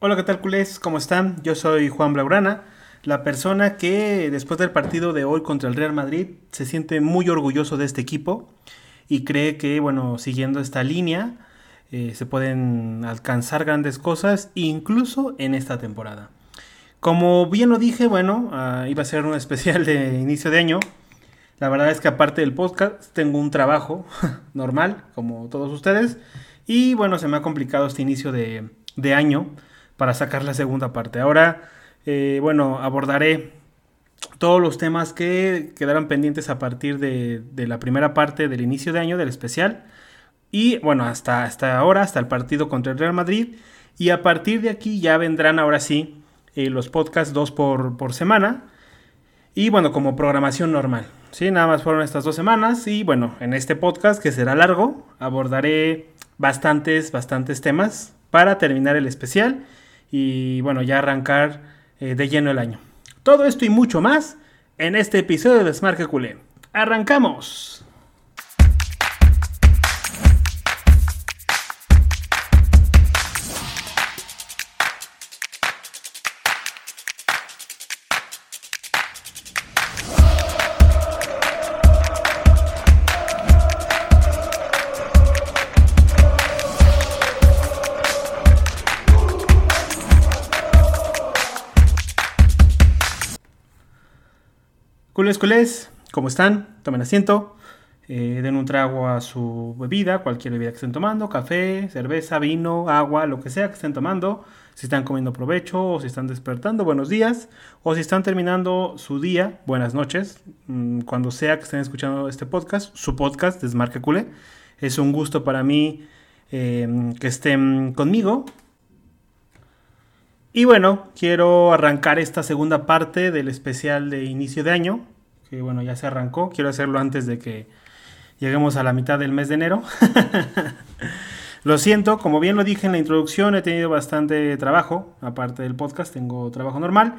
Hola, ¿qué tal culés? ¿Cómo están? Yo soy Juan Blaurana, la persona que después del partido de hoy contra el Real Madrid se siente muy orgulloso de este equipo y cree que, bueno, siguiendo esta línea eh, se pueden alcanzar grandes cosas incluso en esta temporada. Como bien lo dije, bueno, uh, iba a ser un especial de inicio de año. La verdad es que aparte del podcast tengo un trabajo normal, como todos ustedes. Y bueno, se me ha complicado este inicio de, de año para sacar la segunda parte. Ahora, eh, bueno, abordaré todos los temas que quedaron pendientes a partir de, la primera parte del inicio de año del especial. Y bueno, hasta, hasta ahora, hasta el partido contra el Real Madrid. Y a partir de aquí ya vendrán ahora sí eh, los podcasts dos por, por, semana. Y bueno, como programación normal. Sí, nada más fueron estas dos semanas. Y bueno, en este podcast que será largo, abordaré bastantes, bastantes temas para terminar el especial y bueno, ya arrancar eh, de lleno el año. Todo esto y mucho más en este episodio de Smart Culé. ¡Arrancamos! Culés, culés, ¿cómo están? Tomen asiento, eh, den un trago a su bebida, cualquier bebida que estén tomando, café, cerveza, vino, agua, lo que sea que estén tomando. Si están comiendo provecho o si están despertando, buenos días. O si están terminando su día, buenas noches. Mm, cuando sea que estén escuchando este podcast, su podcast Desmarque Culé. Es un gusto para mí eh, que estén conmigo. Y bueno, quiero arrancar esta segunda parte del especial de inicio de año, bueno, ya se arrancó. Quiero hacerlo antes de que lleguemos a la mitad del mes de enero. lo siento, como bien lo dije en la introducción, he tenido bastante trabajo, aparte del podcast, tengo trabajo normal.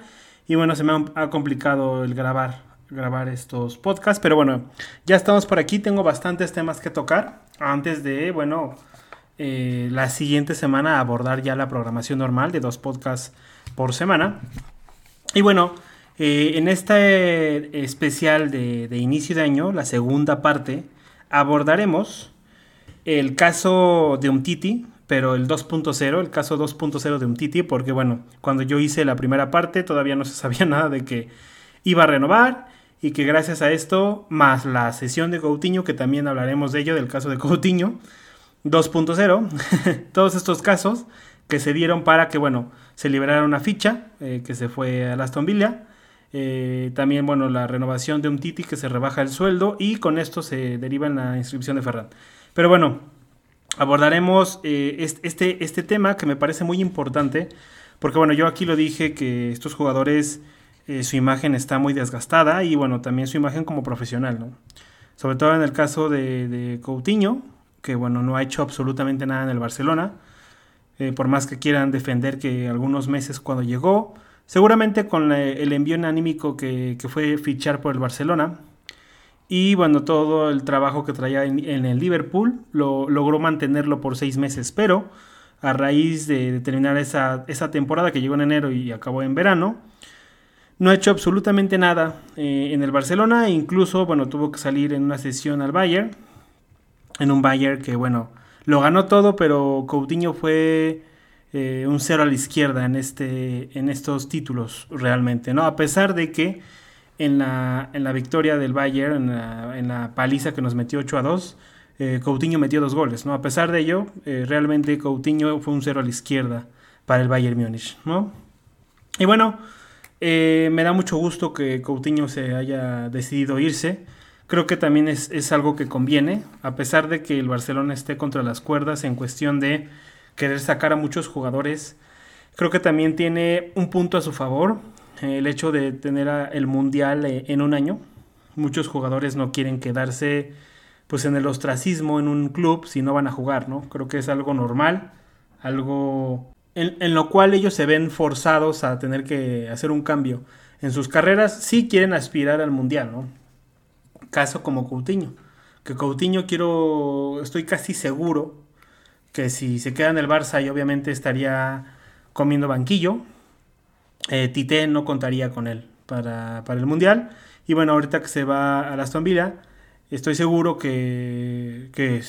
Y bueno, se me ha complicado el grabar, grabar estos podcasts, pero bueno, ya estamos por aquí, tengo bastantes temas que tocar antes de, bueno, eh, la siguiente semana abordar ya la programación normal de dos podcasts por semana. Y bueno, eh, en este especial de, inicio de año, la segunda parte, abordaremos el caso de Umtiti, pero el 2.0, el caso 2.0 de Umtiti, porque bueno, cuando yo hice la primera parte todavía no se sabía nada de que iba a renovar y que gracias a esto, más la sesión de Coutinho, que también hablaremos de ello, del caso de Coutinho, 2.0, todos estos casos que se dieron para que, bueno, se liberara una ficha eh, que se fue a Aston Villa. Eh, también, bueno, la renovación de un Titi que se rebaja el sueldo y con esto se deriva en la inscripción de Ferran. Pero bueno, abordaremos eh, este, este tema que me parece muy importante porque, bueno, yo aquí lo dije que estos jugadores, eh, su imagen está muy desgastada y, bueno, también su imagen como profesional, ¿no? Sobre todo en el caso de, Coutinho, que bueno, no ha hecho absolutamente nada en el Barcelona. Por más que quieran defender que algunos meses cuando llegó, seguramente con el envío anímico que, que, fue fichar por el Barcelona y bueno, todo el trabajo que traía en, el Liverpool, lo, logró mantenerlo por seis meses, pero a raíz de, terminar esa, esa, temporada que llegó en enero y acabó en verano, no ha hecho absolutamente nada eh, en el Barcelona, incluso bueno, tuvo que salir en una sesión al Bayern, en un Bayern que, bueno, lo ganó todo, pero Coutinho fue eh, un cero a la izquierda en, este, en estos títulos realmente, ¿no? A pesar de que en la, en la victoria del Bayern, en la, en la, paliza que nos metió 8 a 2, eh, Coutinho metió dos goles, ¿no? A pesar de ello, eh, realmente Coutinho fue un cero a la izquierda para el Bayern Múnich, ¿no? Y bueno, me da mucho gusto que Coutinho se haya decidido irse. Creo que también es, es, algo que conviene, a pesar de que el Barcelona esté contra las cuerdas en cuestión de querer sacar a muchos jugadores. Creo que también tiene un punto a su favor, eh, el hecho de tener el Mundial eh, en un año. Muchos jugadores no quieren quedarse pues en el ostracismo en un club si no van a jugar, ¿no? Creo que es algo normal, algo en, lo cual ellos se ven forzados a tener que hacer un cambio en sus carreras si quieren aspirar al Mundial, ¿no? caso como Coutinho. Que Coutinho quiero, estoy casi seguro que si se queda en el Barça y obviamente estaría comiendo banquillo. Eh, Tite no contaría con él para, el Mundial. Y bueno, ahorita que se va a Aston Villa, estoy seguro que, que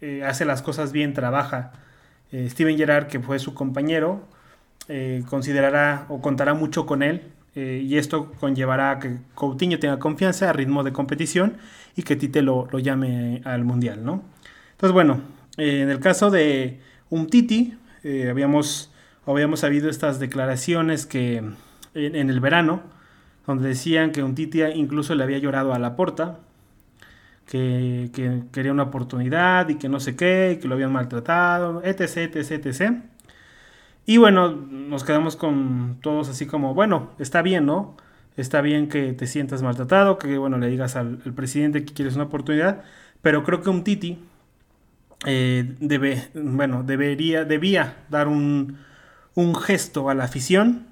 eh, hace las cosas bien, trabaja. Eh, Steven Gerrard, que fue su compañero, considerará o contará mucho con él. y esto conllevará a que Coutinho tenga confianza a ritmo de competición y que Tite lo, lo llame al Mundial, ¿no? Entonces, bueno, en el caso de un Titi, habíamos, habíamos sabido estas declaraciones que en, el verano, donde decían que un Titia incluso le había llorado a la porta, que, quería una oportunidad y que no sé qué, que lo habían maltratado, etc, etc, etc. Y bueno, nos quedamos con todos así como, bueno, está bien, ¿no? Está bien que te sientas maltratado, que bueno, le digas al, presidente que quieres una oportunidad, pero creo que un Titi eh, debe, bueno, debería, debía dar un, un gesto a la afición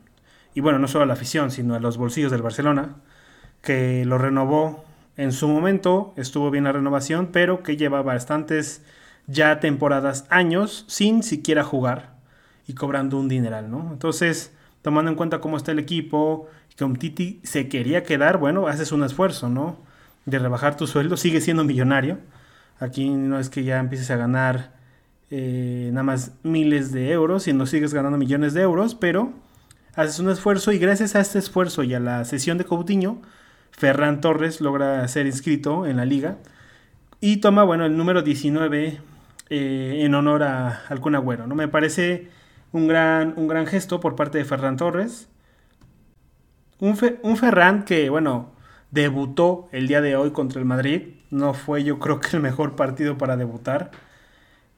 y bueno, no solo a la afición, sino a los bolsillos del Barcelona, que lo renovó en su momento, estuvo bien la renovación, pero que lleva bastantes ya temporadas, años, sin siquiera jugar y cobrando un dineral, ¿no? Entonces, tomando en cuenta cómo está el equipo, que un Titi se quería quedar, bueno, haces un esfuerzo, ¿no? De rebajar tu sueldo, sigue siendo millonario. Aquí no es que ya empieces a ganar eh, nada más miles de euros, sino sigues ganando millones de euros, pero haces un esfuerzo y gracias a este esfuerzo y a la sesión de Coutinho, Ferran Torres logra ser inscrito en la liga y toma, bueno, el número 19 eh, en honor a, al Agüero, ¿no? Me parece un gran, un gran gesto por parte de Ferran Torres. Un, un Ferran que, bueno, debutó el día de hoy contra el Madrid. No fue yo creo que el mejor partido para debutar.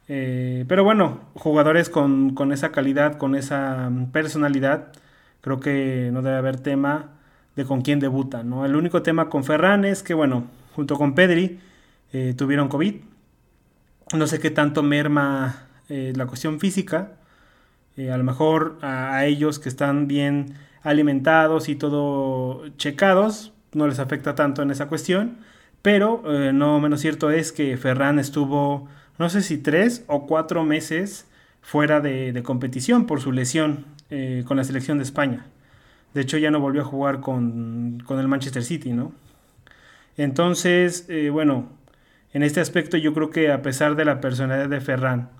Eh, pero bueno, jugadores con, con, esa calidad, con esa personalidad, creo que no debe haber tema de con quién debuta, ¿no? El único tema con Ferran es que, bueno, junto con Pedri eh, tuvieron COVID. No sé qué tanto merma eh, la cuestión física. A lo mejor a, ellos que están bien alimentados y todo checados, no les afecta tanto en esa cuestión. Pero no menos cierto es que Ferran estuvo, no sé si tres o cuatro meses fuera de, competición por su lesión. Eh, con la selección de España. De hecho, ya no volvió a jugar con, el Manchester City, ¿no? Entonces, eh, bueno, en este aspecto yo creo que a pesar de la personalidad de Ferran,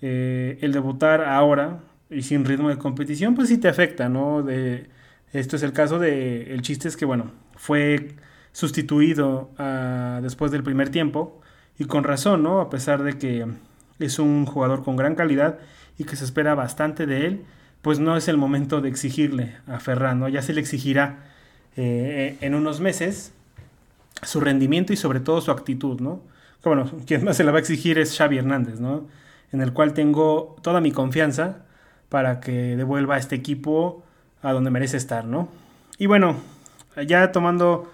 eh, el debutar ahora y sin ritmo de competición, pues sí te afecta, ¿no? De, esto es el caso de, el chiste es que, bueno, fue sustituido ah, después del primer tiempo y con razón, ¿no? A pesar de que es un jugador con gran calidad y que se espera bastante de él pues no es el momento de exigirle a Ferran, Ya se le exigirá eh, en unos meses su rendimiento y sobre todo su actitud, ¿no? Bueno, quien más se la va a exigir es Xavi Hernández, ¿no? En el cual tengo toda mi confianza para que devuelva a este equipo a donde merece estar, ¿no? Y bueno, ya tomando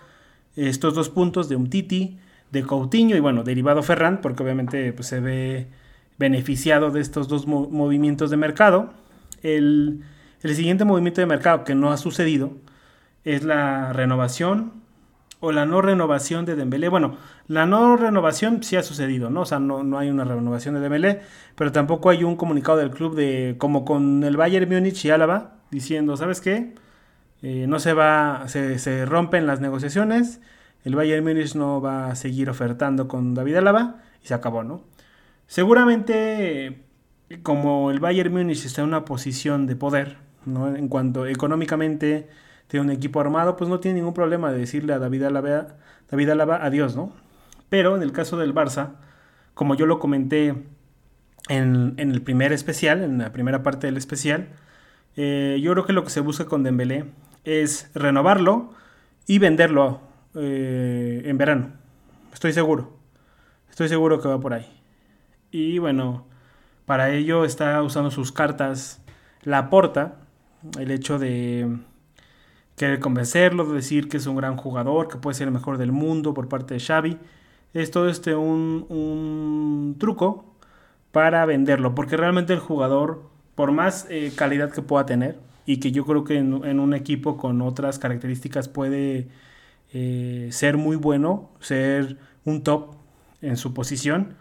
estos dos puntos de Umtiti, de Coutinho y bueno, derivado Ferran, porque obviamente pues, se ve beneficiado de estos dos movimientos de mercado, el, siguiente movimiento de mercado que no ha sucedido es la renovación o la no renovación de Dembélé. Bueno, la no renovación sí ha sucedido, ¿no? O sea, no, hay una renovación de Dembélé, pero tampoco hay un comunicado del club de como con el Bayern Múnich y Álava diciendo, ¿sabes qué? Eh, no se va, se, se, rompen las negociaciones, el Bayern Múnich no va a seguir ofertando con David Álava y se acabó, ¿no? Seguramente como el Bayern Múnich está en una posición de poder, ¿no? en cuanto económicamente tiene un equipo armado, pues no tiene ningún problema de decirle a David Alaba, David Alaba adiós, ¿no? Pero en el caso del Barça, como yo lo comenté en, el primer especial, en la primera parte del especial, eh, yo creo que lo que se busca con Dembélé es renovarlo y venderlo eh, en verano. Estoy seguro. Estoy seguro que va por ahí. Y bueno, para ello está usando sus cartas la porta, el hecho de querer convencerlo, de decir que es un gran jugador, que puede ser el mejor del mundo por parte de Xavi. Es todo este un, truco para venderlo, porque realmente el jugador, por más eh, calidad que pueda tener, y que yo creo que en, un equipo con otras características puede eh, ser muy bueno, ser un top en su posición,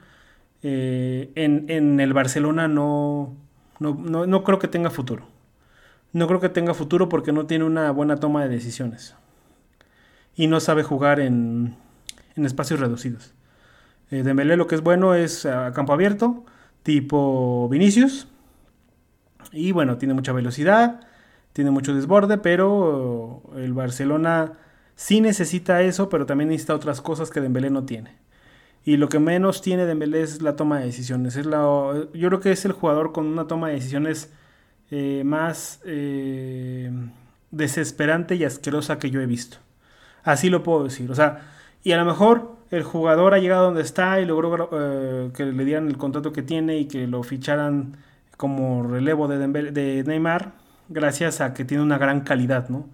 eh, en, el Barcelona no, no, no, no creo que tenga futuro. No creo que tenga futuro porque no tiene una buena toma de decisiones. Y no sabe jugar en, en espacios reducidos. Eh, Dembélé lo que es bueno es a campo abierto, tipo Vinicius. Y bueno, tiene mucha velocidad, tiene mucho desborde, pero el Barcelona sí necesita eso, pero también necesita otras cosas que Dembélé no tiene. Y lo que menos tiene Dembélé es la toma de decisiones. Es la, yo creo que es el jugador con una toma de decisiones eh, más eh, desesperante y asquerosa que yo he visto. Así lo puedo decir. O sea, y a lo mejor el jugador ha llegado donde está y logró eh, que le dieran el contrato que tiene y que lo ficharan como relevo de, de Neymar, gracias a que tiene una gran calidad, ¿no?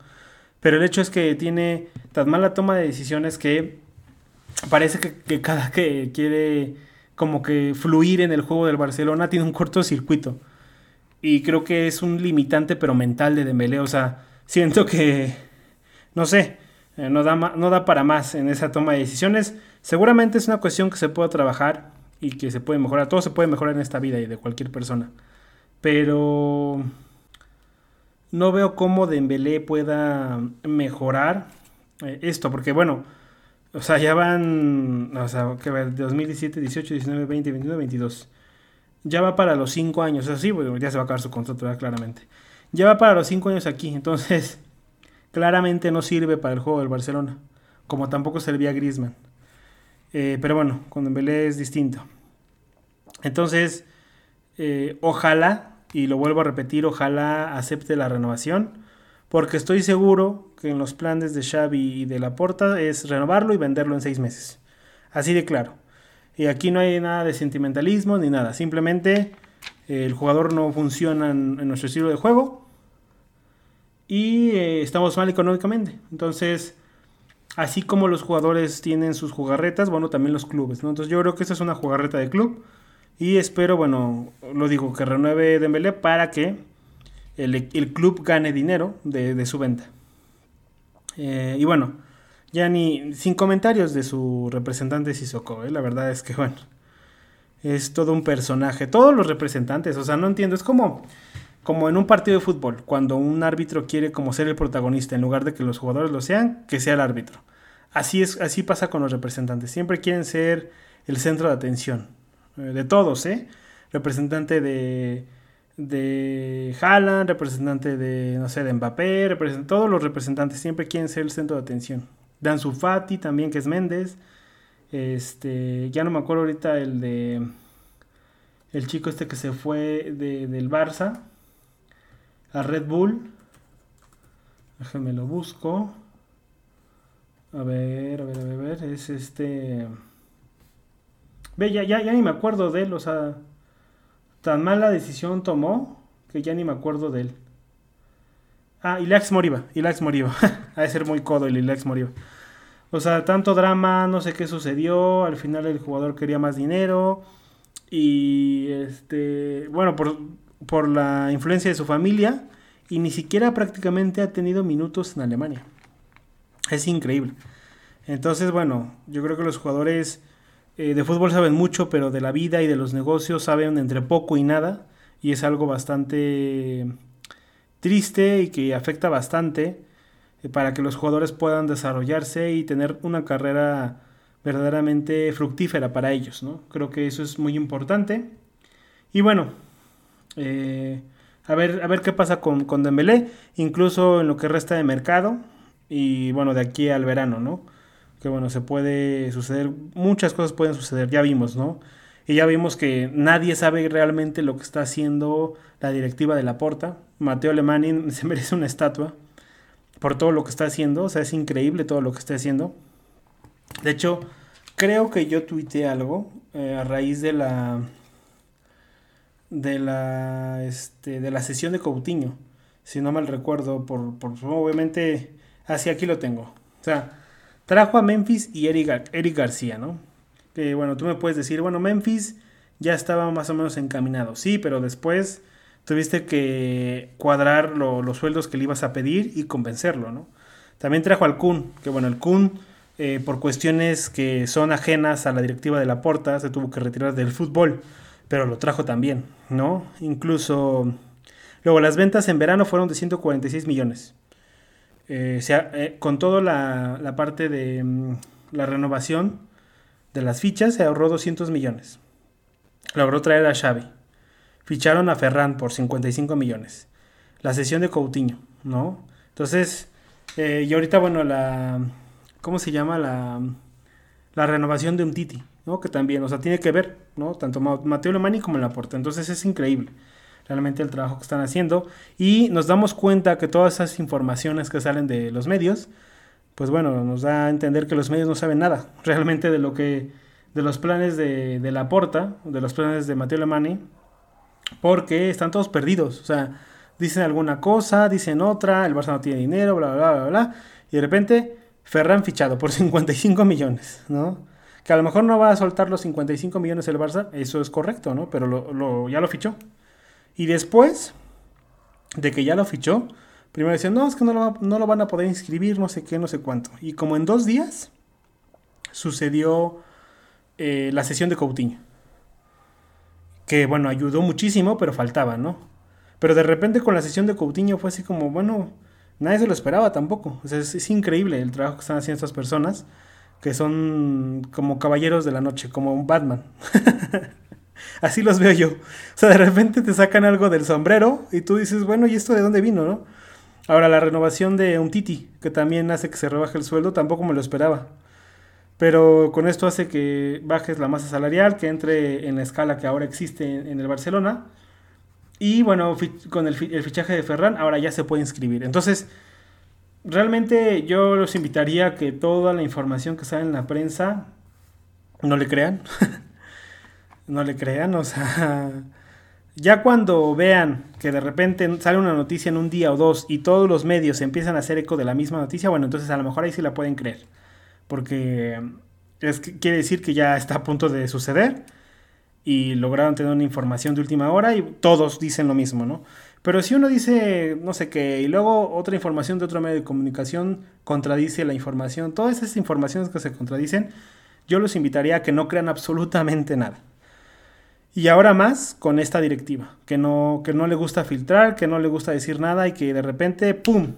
Pero el hecho es que tiene tan mala toma de decisiones que parece que, cada que quiere como que fluir en el juego del Barcelona tiene un cortocircuito. Y creo que es un limitante pero mental de Dembélé. O sea, siento que, no sé, eh, no, da, no da para más en esa toma de decisiones. Seguramente es una cuestión que se puede trabajar y que se puede mejorar. Todo se puede mejorar en esta vida y de cualquier persona. Pero no veo cómo Dembélé pueda mejorar eh, esto. Porque bueno, o sea, ya van, o sea, que ver, 2017, 18, 19, 20, 21, 22. Ya va para los 5 años, así, bueno, ya se va a acabar su contrato, claramente. Ya va para los 5 años aquí, entonces claramente no sirve para el juego del Barcelona, como tampoco servía Griezmann. Eh, pero bueno, con Dembélé es distinto. Entonces, eh, ojalá, y lo vuelvo a repetir, ojalá acepte la renovación porque estoy seguro que en los planes de Xavi y de Laporta es renovarlo y venderlo en seis meses. Así de claro. Y aquí no hay nada de sentimentalismo ni nada. Simplemente eh, el jugador no funciona en, nuestro estilo de juego y eh, estamos mal económicamente. Entonces, así como los jugadores tienen sus jugarretas, bueno, también los clubes. ¿no? Entonces yo creo que esta es una jugarreta de club y espero, bueno, lo digo, que renueve Dembélé para que el, club gane dinero de, su venta. Eh, y bueno, ya ni sin comentarios de su representante Sissoko, ¿eh? la verdad es que bueno, es todo un personaje. Todos los representantes, o sea, no entiendo, es como, como en un partido de fútbol, cuando un árbitro quiere como ser el protagonista, en lugar de que los jugadores lo sean, que sea el árbitro. Así, es, así pasa con los representantes, siempre quieren ser el centro de atención, de todos, ¿eh? Representante de de Haaland, representante de, no sé, de Mbappé, todos los representantes siempre quieren ser el centro de atención. Dan también, que es Méndez. Este, ya no me acuerdo ahorita el de el chico este que se fue de, del Barça a Red Bull. Déjenme lo busco. A ver, a ver, a ver, a ver. Es este. Ve, ya, ya, ya ni me acuerdo de él, o sea. Tan mala decisión tomó que ya ni me acuerdo de él. Ah, Ilax Moriba. Ilax Moriba. ha de ser muy codo el Ilax Moriba. O sea, tanto drama, no sé qué sucedió. Al final el jugador quería más dinero. Y este. Bueno, por, por la influencia de su familia. Y ni siquiera prácticamente ha tenido minutos en Alemania. Es increíble. Entonces, bueno, yo creo que los jugadores eh, de fútbol saben mucho, pero de la vida y de los negocios saben entre poco y nada. Y es algo bastante triste y que afecta bastante eh, para que los jugadores puedan desarrollarse y tener una carrera verdaderamente fructífera para ellos. ¿no? Creo que eso es muy importante. Y bueno, eh, a, ver, a ver qué pasa con, con Dembélé, incluso en lo que resta de mercado y bueno, de aquí al verano, ¿no? Que bueno, se puede suceder, muchas cosas pueden suceder, ya vimos, ¿no? Y ya vimos que nadie sabe realmente lo que está haciendo la directiva de la Porta. Mateo Alemani se merece una estatua por todo lo que está haciendo, o sea, es increíble todo lo que está haciendo. De hecho, creo que yo tuiteé algo eh, a raíz de la de la este, de la sesión de Coutinho, si no mal recuerdo, por, por obviamente, así aquí lo tengo. O sea, Trajo a Memphis y Eric, García, ¿no? Que bueno, tú me puedes decir, bueno, Memphis ya estaba más o menos encaminado. Sí, pero después tuviste que cuadrar los sueldos que le ibas a pedir y convencerlo, ¿no? También trajo al Kun, que bueno, el Kun, eh, por cuestiones que son ajenas a la directiva de la Porta, se tuvo que retirar del fútbol. pero lo trajo también, ¿no? Incluso, luego las ventas en verano fueron de 146 millones. Eh, eh, con toda la, parte de mm, la renovación de las fichas, se ahorró 200 millones. Logró traer a Xavi. Ficharon a Ferran por 55 millones. La sesión de Coutinho, ¿no? Entonces, eh, y ahorita, bueno, la... ¿Cómo se llama? La, la renovación de un Titi, ¿no? Que también, o sea, tiene que ver, ¿no? Tanto Mateo Lemani como la Laporta. Entonces es increíble realmente el trabajo que están haciendo. Y nos damos cuenta que todas esas informaciones que salen de los medios, pues bueno, nos da a entender que los medios no saben nada realmente de lo que, de los planes de, de Laporta, de los planes de Mateo Lemani, porque están todos perdidos. O sea, dicen alguna cosa, dicen otra, el Barça no tiene dinero, bla, bla, bla, bla, y de repente Ferran fichado por 55 millones, ¿no? Que a lo mejor no va a soltar los 55 millones el Barça, eso es correcto, ¿no? Pero lo, ya lo fichó. Y después de que ya lo fichó, primero decían, no, es que no lo, no lo van a poder inscribir, no sé qué, no sé cuánto. Y como en dos días sucedió eh, la sesión de Coutinho. Que bueno, ayudó muchísimo, pero faltaba, ¿no? Pero de repente con la sesión de Coutinho fue así como, bueno, nadie se lo esperaba tampoco. O sea, es, increíble el trabajo que están haciendo estas personas, que son como caballeros de la noche, como un Batman. Así los veo yo. O sea, de repente te sacan algo del sombrero y tú dices, bueno, ¿y esto de dónde vino, no? Ahora, la renovación de un Titi, que también hace que se rebaje el sueldo, tampoco me lo esperaba. Pero con esto hace que bajes la masa salarial, que entre en la escala que ahora existe en el Barcelona y bueno, con el, fichaje de Ferran, ahora ya se puede inscribir. Entonces, realmente yo los invitaría a que toda la información que sale en la prensa no le crean. no le crean, o sea, ya cuando vean que de repente sale una noticia en un día o dos y todos los medios empiezan a hacer eco de la misma noticia, bueno, entonces a lo mejor ahí sí la pueden creer. Porque quiere decir que ya está a punto de suceder y lograron tener una información de última hora y todos dicen lo mismo, ¿no? Pero si uno dice no sé qué y luego otra información de otro medio de comunicación contradice la información, todas esas informaciones que se contradicen, yo los invitaría a que no crean absolutamente nada. Y ahora más con esta directiva, que no, que no le gusta filtrar, que no le gusta decir nada y que de repente, ¡pum!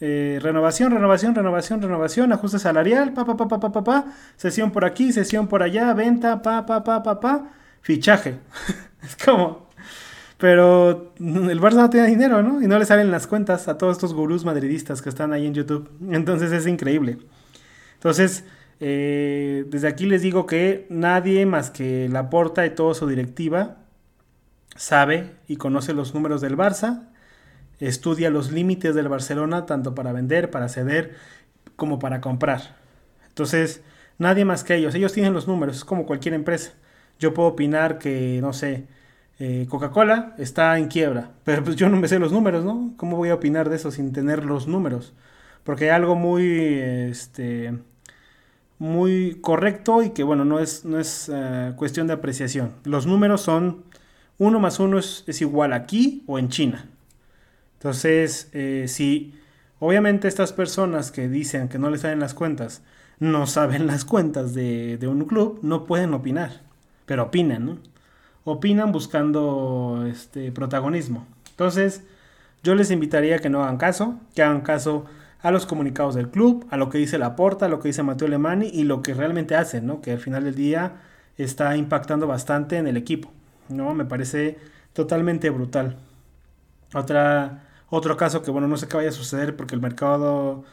Eh, renovación, renovación, renovación, renovación, ajuste salarial, pa, pa, pa, pa, pa, pa, sesión por aquí, sesión por allá, venta, pa, pa, pa, pa, pa, fichaje. es como... Pero el Barça no tiene dinero, ¿no? Y no le salen las cuentas a todos estos gurús madridistas que están ahí en YouTube. Entonces es increíble. Entonces, eh, desde aquí les digo que nadie más que la porta y toda su directiva sabe y conoce los números del Barça estudia los límites del Barcelona tanto para vender, para ceder, como para comprar. Entonces, nadie más que ellos. Ellos tienen los números, es como cualquier empresa. Yo puedo opinar que, no sé, eh, Coca-Cola está en quiebra, pero pues yo no me sé los números, ¿no? ¿Cómo voy a opinar de eso sin tener los números? Porque hay algo muy, este, muy correcto y que, bueno, no es, no es eh, cuestión de apreciación. Los números son 1 más 1 es, igual aquí o en China. Entonces, eh, si obviamente estas personas que dicen que no les salen las cuentas, no saben las cuentas de, un club, no pueden opinar, pero opinan, ¿no? Opinan buscando este protagonismo. Entonces, yo les invitaría que no hagan caso, que hagan caso a los comunicados del club, a lo que dice Laporta, a lo que dice Mateo Lemani y lo que realmente hacen, ¿no? Que al final del día está impactando bastante en el equipo, ¿no? Me parece totalmente brutal. Otra otro caso que, bueno, no sé qué vaya a suceder porque el mercado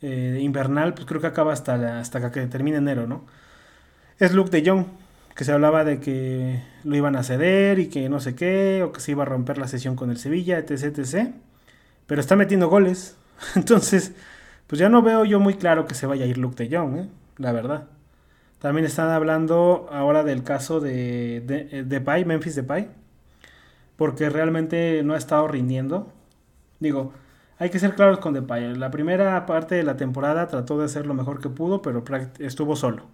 eh, invernal, pues creo que acaba hasta, hasta que termine enero, ¿no? Es Luke de Jong, que se hablaba de que lo iban a ceder y que no sé qué, o que se iba a romper la sesión con el Sevilla, etc. Pero está metiendo goles. Entonces, pues ya no veo yo muy claro que se vaya a ir Luke de Jong, ¿eh? la verdad. También están hablando ahora del caso de, de, de Pai, Memphis Depay, porque realmente no ha estado rindiendo. Digo, hay que ser claros con Depay. La primera parte de la temporada trató de hacer lo mejor que pudo, pero estuvo solo.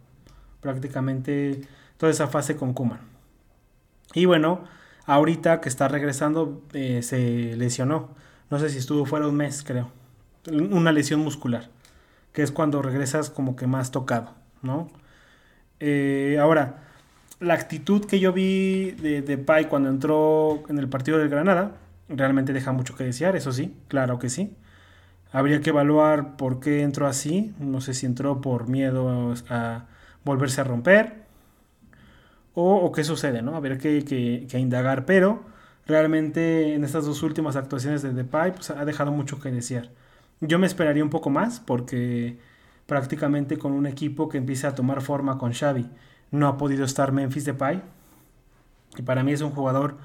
Prácticamente toda esa fase con Kuman. Y bueno, ahorita que está regresando, eh, se lesionó. No sé si estuvo fuera un mes, creo. Una lesión muscular. Que es cuando regresas como que más tocado, ¿no? Eh, ahora, la actitud que yo vi de, de Pai cuando entró en el partido del Granada realmente deja mucho que desear, eso sí, claro que sí. Habría que evaluar por qué entró así. No sé si entró por miedo a volverse a romper o, qué sucede, ¿no? Habría que, que, indagar, pero realmente en estas dos últimas actuaciones de Depay pues, ha dejado mucho que desear. Yo me esperaría un poco más porque prácticamente con un equipo que empiece a tomar forma con Xavi no ha podido estar Memphis Depay y para mí es un jugador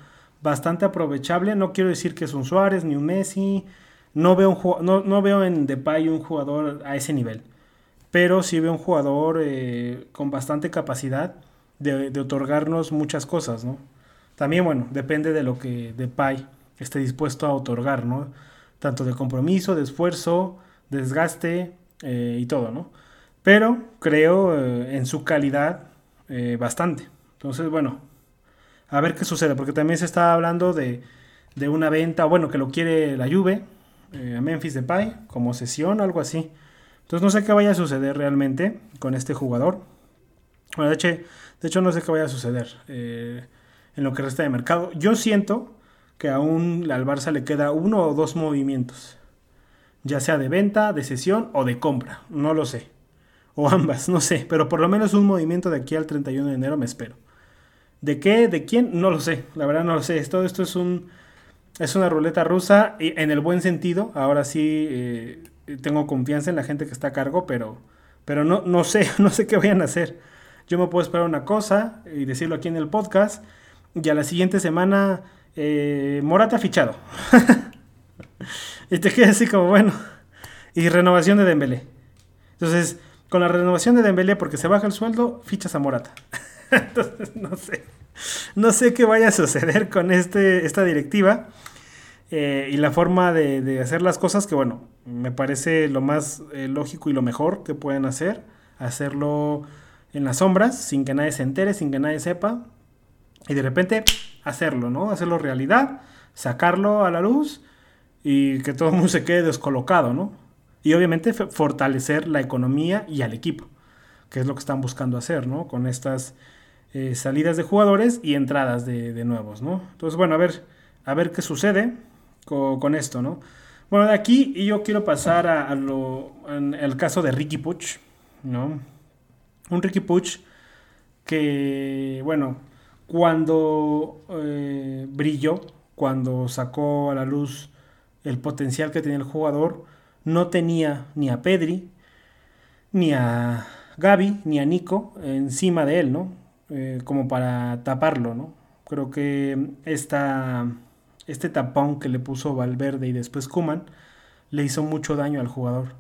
bastante aprovechable. No quiero decir que es un Suárez ni un Messi. No veo, un, no, no veo en Depay un jugador a ese nivel. Pero sí veo un jugador eh, con bastante capacidad de, otorgarnos muchas cosas, ¿no? También, bueno, depende de lo que Depay esté dispuesto a otorgar, ¿no? Tanto de compromiso, de esfuerzo, desgaste eh, y todo, ¿no? Pero creo eh, en su calidad bastante. Entonces, bueno, a ver qué sucede, porque también se está hablando de, de una venta, bueno, que lo quiere la Juve, eh, a Memphis Depay, como sesión, algo así. Entonces no sé qué vaya a suceder realmente con este jugador. Bueno, de hecho, de hecho no sé qué vaya a suceder eh, en lo que resta de mercado. Yo siento que aún al Barça le queda uno o dos movimientos, ya sea de venta, de sesión o de compra, no lo sé. O ambas, no sé, pero por lo menos un movimiento de aquí al 31 de enero me espero. ¿De qué? ¿De quién? No lo sé. La verdad no lo sé. Todo esto es un es una ruleta rusa en el buen sentido. Ahora sí eh, tengo confianza en la gente que está a cargo, pero pero no no sé, no sé qué vayan a hacer. Yo me puedo esperar una cosa y decirlo aquí en el podcast y a la siguiente semana eh, Morata fichado. y te quedas así como bueno. Y renovación de Dembélé. Entonces, con la renovación de Dembélé porque se baja el sueldo, fichas a Morata. Entonces, no sé. No sé qué vaya a suceder con este, esta directiva. Eh, y la forma de, hacer las cosas que, bueno, me parece lo más eh, lógico y lo mejor que pueden hacer. Hacerlo en las sombras, sin que nadie se entere, sin que nadie sepa. Y de repente hacerlo, ¿no? Hacerlo realidad, sacarlo a la luz y que todo el mundo se quede descolocado, ¿no? Y obviamente fortalecer la economía y al equipo, que es lo que están buscando hacer, ¿no? Con estas eh, salidas de jugadores y entradas de, nuevos, ¿no? Entonces, bueno, a ver, a ver qué sucede con, esto, ¿no? Bueno, de aquí yo quiero pasar a, lo, el caso de Ricky Puch, ¿no? Un Ricky Puch que, bueno, cuando eh, brilló, cuando sacó a la luz el potencial que tenía el jugador, no tenía ni a Pedri, ni a Gaby, ni a Nico encima de él, ¿no? Eh, como para taparlo, ¿no? Creo que esta, este tapón que le puso Valverde y después Kuman le hizo mucho daño al jugador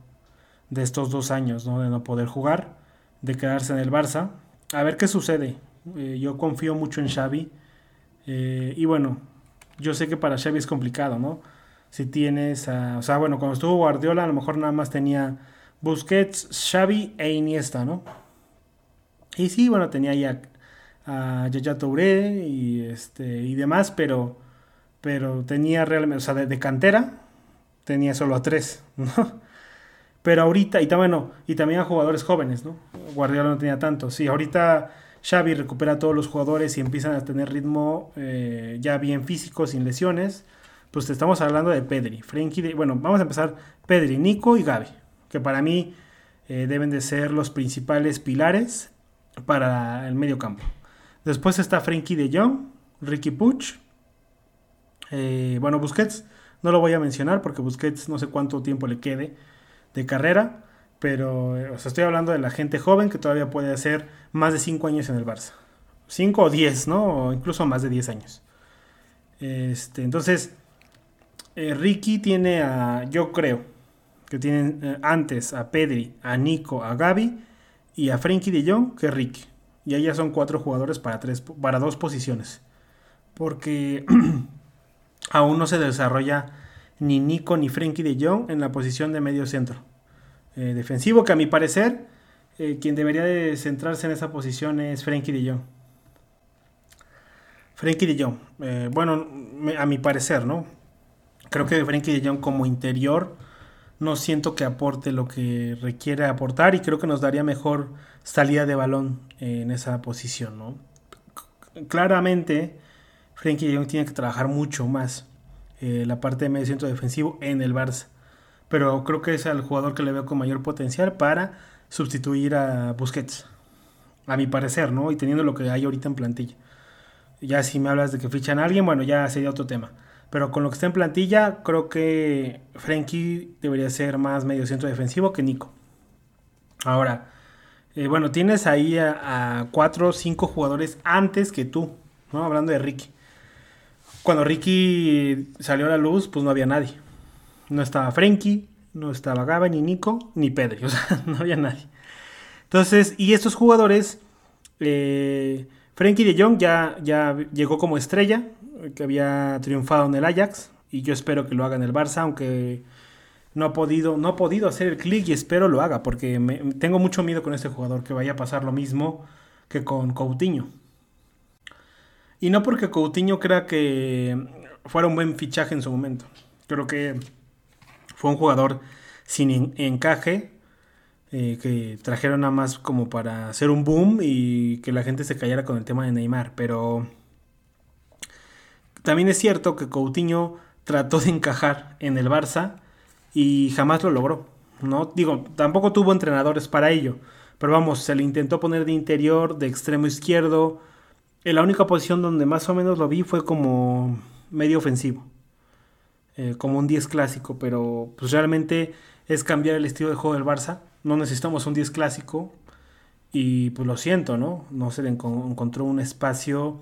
de estos dos años, ¿no? De no poder jugar, de quedarse en el Barça. A ver qué sucede. Eh, yo confío mucho en Xavi. Eh, y bueno, yo sé que para Xavi es complicado, ¿no? Si tienes, o sea, bueno, cuando estuvo Guardiola a lo mejor nada más tenía Busquets, Xavi e Iniesta, ¿no? Y sí, bueno, tenía ya a Yaya Touré y, este, y demás, pero, pero tenía realmente, o sea, de, cantera tenía solo a tres, ¿no? Pero ahorita, y, bueno, y también a jugadores jóvenes, ¿no? Guardiola no tenía tanto. Sí, ahorita Xavi recupera a todos los jugadores y empiezan a tener ritmo eh, ya bien físico, sin lesiones. Pues estamos hablando de Pedri, Frenkie, bueno, vamos a empezar Pedri, Nico y Gaby, que para mí eh, deben de ser los principales pilares para el medio campo. Después está Frankie de Jong, Ricky Puch. Eh, bueno, Busquets no lo voy a mencionar porque Busquets no sé cuánto tiempo le quede de carrera. Pero eh, estoy hablando de la gente joven que todavía puede hacer más de 5 años en el Barça. 5 o 10, ¿no? O incluso más de 10 años. Este, entonces, eh, Ricky tiene a, yo creo, que tienen antes a Pedri, a Nico, a Gaby y a Frankie de Jong que Ricky. Y ahí ya son cuatro jugadores para, tres, para dos posiciones. Porque aún no se desarrolla ni Nico ni Frenkie de Jong en la posición de medio centro. Eh, defensivo, que a mi parecer, eh, quien debería de centrarse en esa posición es Frenkie de Jong. Frenkie de Jong. Eh, bueno, a mi parecer, ¿no? Creo que Frenkie de Jong como interior no siento que aporte lo que requiere aportar y creo que nos daría mejor salida de balón en esa posición, ¿no? claramente Frenkie de Jong tiene que trabajar mucho más la parte de medio centro defensivo en el Barça. Pero creo que es el jugador que le veo con mayor potencial para sustituir a Busquets. A mi parecer, ¿no? Y teniendo lo que hay ahorita en plantilla. Ya si me hablas de que fichan a alguien, bueno, ya sería otro tema. Pero con lo que está en plantilla, creo que Frenkie debería ser más medio centro defensivo que Nico. Ahora, eh, bueno, tienes ahí a, cuatro o cinco jugadores antes que tú, ¿no? Hablando de Ricky. Cuando Ricky salió a la luz, pues no había nadie. No estaba Frenkie, no estaba Gaba, ni Nico, ni Pedri. O sea, no había nadie. Entonces, y estos jugadores, eh, Frenkie de Jong ya, ya llegó como estrella, que había triunfado en el Ajax, y yo espero que lo haga en el Barça, aunque no ha podido, no ha podido hacer el clic y espero lo haga, porque tengo mucho miedo con este jugador, que vaya a pasar lo mismo que con Coutinho. Y no porque Coutinho crea que fuera un buen fichaje en su momento. Creo que fue un jugador sin encaje, eh, que trajeron nada más como para hacer un boom y que la gente se callara con el tema de Neymar. Pero también es cierto que Coutinho trató de encajar en el Barça y jamás lo logró. No digo, tampoco tuvo entrenadores para ello, pero vamos, se le intentó poner de interior, de extremo izquierdo. En la única posición donde más o menos lo vi fue como medio ofensivo, eh, como un 10 clásico, pero pues realmente es cambiar el estilo de juego del Barça. No necesitamos un 10 clásico y pues lo siento, ¿no? No se le encontró un espacio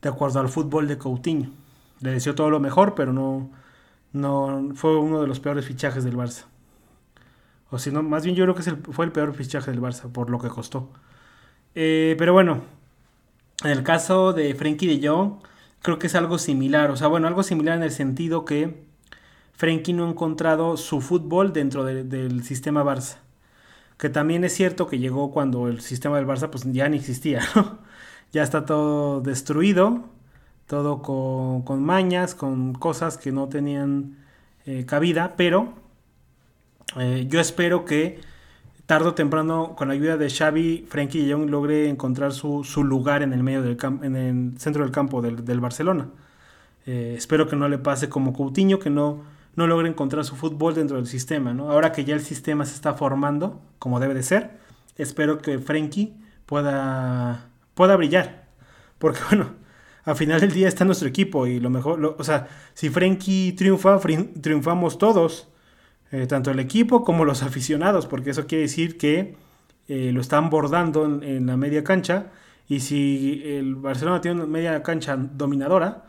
de acuerdo al fútbol de Coutinho. Le deseó todo lo mejor, pero no, no fue uno de los peores fichajes del Barça. O si no, más bien yo creo que fue el peor fichaje del Barça por lo que costó. Eh, pero bueno, en el caso de Frenkie de Jong, creo que es algo similar. O sea, bueno, algo similar en el sentido que Frenkie no ha encontrado su fútbol dentro del sistema Barça. Que también es cierto que llegó cuando el sistema del Barça pues ya ni existía. ya está todo destruido todo con, mañas, con cosas que no tenían eh, cabida, pero eh, yo espero que tarde o temprano, con la ayuda de Xavi, Frenkie de Jong logre encontrar su, lugar en el medio del campo, en el centro del campo del, Barcelona. Eh, espero que no le pase como Coutinho, que no, no logre encontrar su fútbol dentro del sistema. ¿no? Ahora que ya el sistema se está formando, como debe de ser, espero que Frenkie pueda, pueda brillar. Porque bueno, al final del día está nuestro equipo y lo mejor, o sea, si Frenkie triunfa, triunfamos todos, eh, tanto el equipo como los aficionados, porque eso quiere decir que eh, lo están bordando en, la media cancha y si el Barcelona tiene una media cancha dominadora,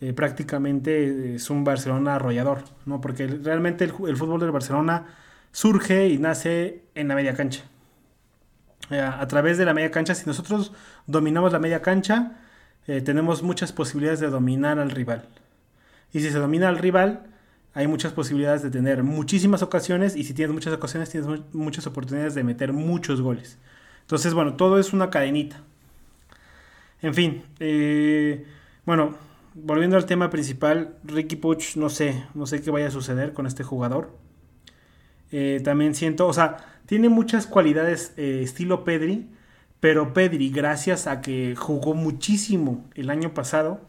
eh, prácticamente es un Barcelona arrollador, ¿no? Porque realmente el, el, fútbol del Barcelona surge y nace en la media cancha. a través de la media cancha, si nosotros dominamos la media cancha, tenemos muchas posibilidades de dominar al rival. Y si se domina al rival, hay muchas posibilidades de tener muchísimas ocasiones y si tienes muchas ocasiones, tienes muchas oportunidades de meter muchos goles. Entonces, bueno, todo es una cadenita. En fin, eh, bueno, volviendo al tema principal, Ricky Puch, no sé, no sé qué vaya a suceder con este jugador. Eh, también siento, o sea, tiene muchas cualidades estilo Pedri, pero Pedri, gracias a que jugó muchísimo el año pasado,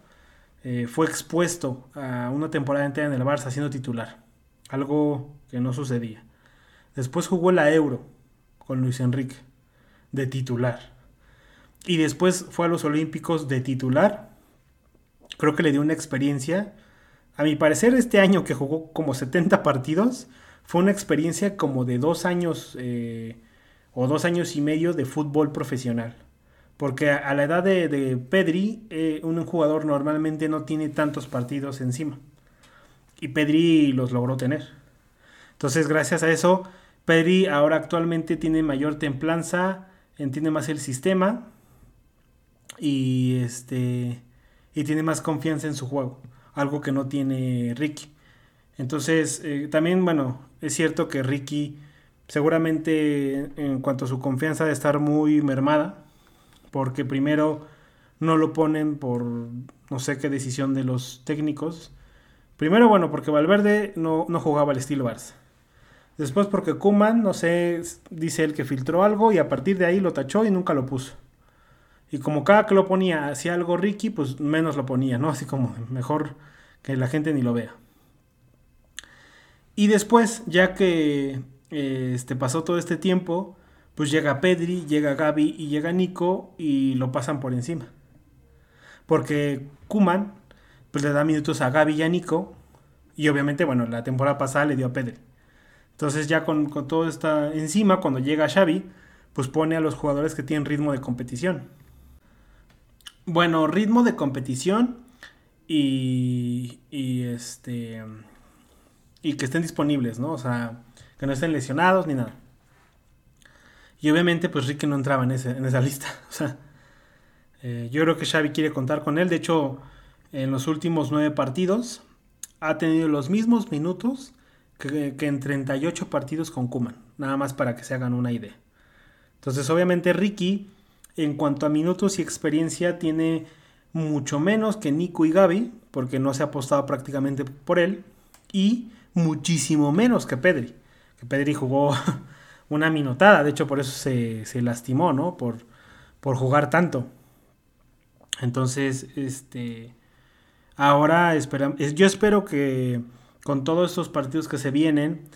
eh, fue expuesto a una temporada entera en el Barça siendo titular. Algo que no sucedía. Después jugó la Euro con Luis Enrique de titular. Y después fue a los Olímpicos de titular. Creo que le dio una experiencia. A mi parecer, este año que jugó como 70 partidos, fue una experiencia como de dos años eh, o dos años y medio de fútbol profesional. Porque a, la edad de, Pedri, eh, un jugador normalmente no tiene tantos partidos encima. Y Pedri los logró tener. Entonces, gracias a eso, Pedri ahora actualmente tiene mayor templanza, entiende más el sistema y este y tiene más confianza en su juego, algo que no tiene Ricky. Entonces, eh, también, bueno, es cierto que Ricky seguramente en cuanto a su confianza de estar muy mermada, porque primero no lo ponen por no sé qué decisión de los técnicos. Primero, bueno, porque Valverde no, no jugaba al estilo Barça. Después porque Kuman, no sé, dice él que filtró algo y a partir de ahí lo tachó y nunca lo puso. Y como cada que lo ponía hacía algo Ricky, pues menos lo ponía, ¿no? Así como mejor que la gente ni lo vea. Y después, ya que eh, este, pasó todo este tiempo, pues llega Pedri, llega Gaby y llega Nico y lo pasan por encima. Porque Kuman pues le da minutos a Gaby y a Nico y obviamente, bueno, la temporada pasada le dio a Pedri. Entonces ya con, con todo está encima, cuando llega Xavi, pues pone a los jugadores que tienen ritmo de competición. Bueno, ritmo de competición y, y este y que estén disponibles, ¿no? O sea, que no estén lesionados ni nada. Y obviamente, pues Ricky no entraba en, en esa lista. O sea, eh, yo creo que Xavi quiere contar con él. De hecho, en los últimos nueve partidos ha tenido los mismos minutos que, que en 38 partidos con Kuman. Nada más para que se hagan una idea. Entonces, obviamente, Ricky, en cuanto a minutos y experiencia, tiene mucho menos que Nico y Gaby, porque no se ha apostado prácticamente por él. Y muchísimo menos que Pedri. Que Pedri jugó una minutada, de hecho por eso se, lastimó, ¿no? Por, por jugar tanto. Entonces, este... Ahora yo espero que con todos estos partidos que se vienen,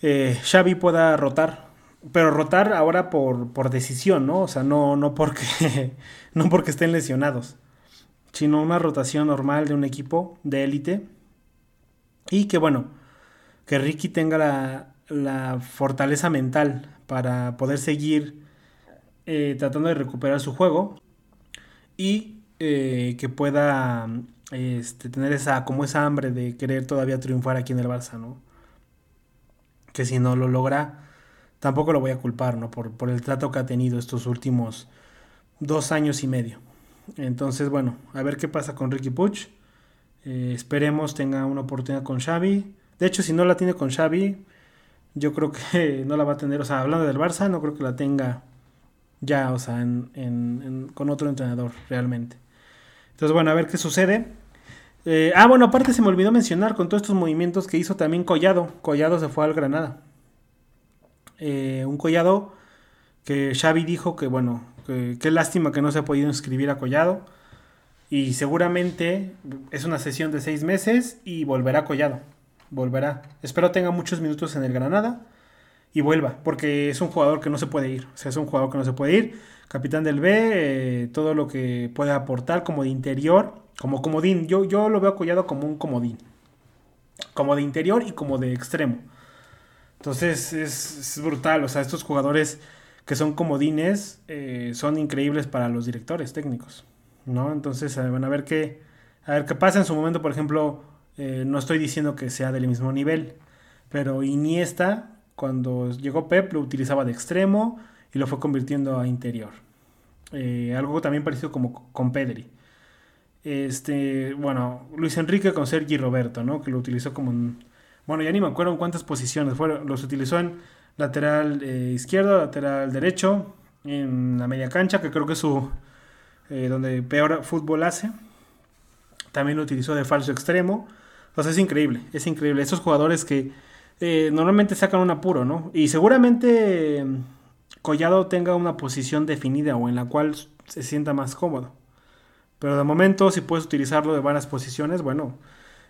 eh, Xavi pueda rotar. Pero rotar ahora por, por decisión, ¿no? O sea, no, no, porque, no porque estén lesionados. Sino una rotación normal de un equipo de élite y que bueno, que Ricky tenga la, fortaleza mental para poder seguir eh, tratando de recuperar su juego y eh, que pueda este, tener esa como esa hambre de querer todavía triunfar aquí en el Barça, ¿no? Que si no lo logra, tampoco lo voy a culpar, ¿no? Por, por el trato que ha tenido estos últimos dos años y medio. Entonces, bueno, a ver qué pasa con Ricky Puch. Eh, esperemos tenga una oportunidad con Xavi. De hecho, si no la tiene con Xavi, yo creo que no la va a tener. O sea, hablando del Barça, no creo que la tenga ya, o sea, con otro entrenador realmente. Entonces, bueno, a ver qué sucede. Eh, ah, bueno, aparte se me olvidó mencionar con todos estos movimientos que hizo también Collado. Collado se fue al Granada. Eh, un Collado que Xavi dijo que, bueno, qué lástima que no se ha podido inscribir a Collado y seguramente es una sesión de seis meses y volverá Collado. Volverá. Espero tenga muchos minutos en el Granada y vuelva, porque es un jugador que no se puede ir. O sea, es un jugador que no se puede ir. Capitán del B, eh, todo lo que puede aportar como de interior, como comodín. Yo, yo lo veo Collado como un comodín. Como de interior y como de extremo. Entonces es, brutal. O sea, estos jugadores que son comodines eh, son increíbles para los directores técnicos. ¿no? Entonces, van a ver qué, a ver qué pasa en su momento, por ejemplo, eh, no estoy diciendo que sea del mismo nivel, pero Iniesta, cuando llegó Pep, lo utilizaba de extremo y lo fue convirtiendo a interior. Eh, algo también parecido como con Pedri. Este, bueno, Luis Enrique con Sergi Roberto, ¿no? Que lo utilizó como bueno, ya ni me acuerdo en cuántas posiciones fueron. Los utilizó en lateral izquierdo, lateral derecho, en la media cancha, que creo que es su, eh, donde peor fútbol hace. También lo utilizó de falso extremo. O sea, es increíble, es increíble. Esos jugadores que eh, normalmente sacan un apuro, ¿no? Y seguramente mm, Collado tenga una posición definida o en la cual se sienta más cómodo. Pero de momento, si puedes utilizarlo de varias posiciones, bueno,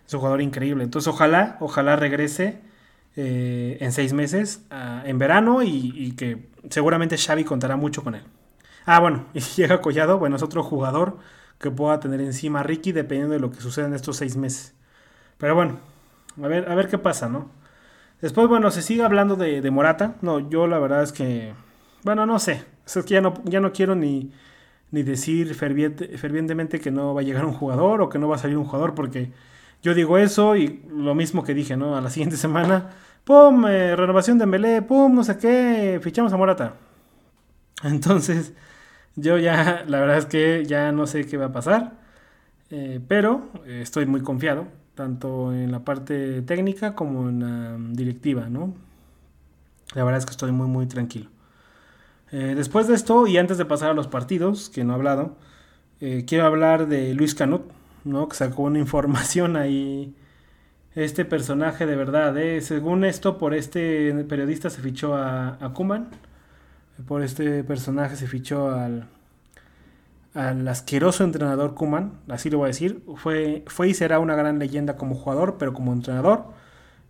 es un jugador increíble. Entonces, ojalá, ojalá regrese eh, en seis meses, en verano, y, y que seguramente Xavi contará mucho con él. Ah, bueno, y llega Collado, bueno, es otro jugador que pueda tener encima a Ricky dependiendo de lo que suceda en estos seis meses. Pero bueno, a ver, a ver qué pasa, ¿no? Después, bueno, se sigue hablando de, Morata. No, yo la verdad es que, bueno, no sé. Es que ya no, ya no quiero ni, ni decir fervientemente que no va a llegar un jugador o que no va a salir un jugador porque yo digo eso y lo mismo que dije, ¿no? A la siguiente semana, ¡pum! Eh, renovación de Melé, ¡pum! No sé qué, fichamos a Morata. Entonces, yo ya, la verdad es que ya no sé qué va a pasar, eh, pero estoy muy confiado, tanto en la parte técnica como en la directiva, ¿no? La verdad es que estoy muy, muy tranquilo. Eh, después de esto, y antes de pasar a los partidos, que no he hablado, quiero hablar de Luis Canut, ¿no? Que sacó una información ahí. Este personaje de verdad, según esto, por este periodista se fichó a, a Kuman por este personaje se fichó al, al asqueroso entrenador Kuman, así lo voy a decir. Fue, fue y será una gran leyenda como jugador, pero como entrenador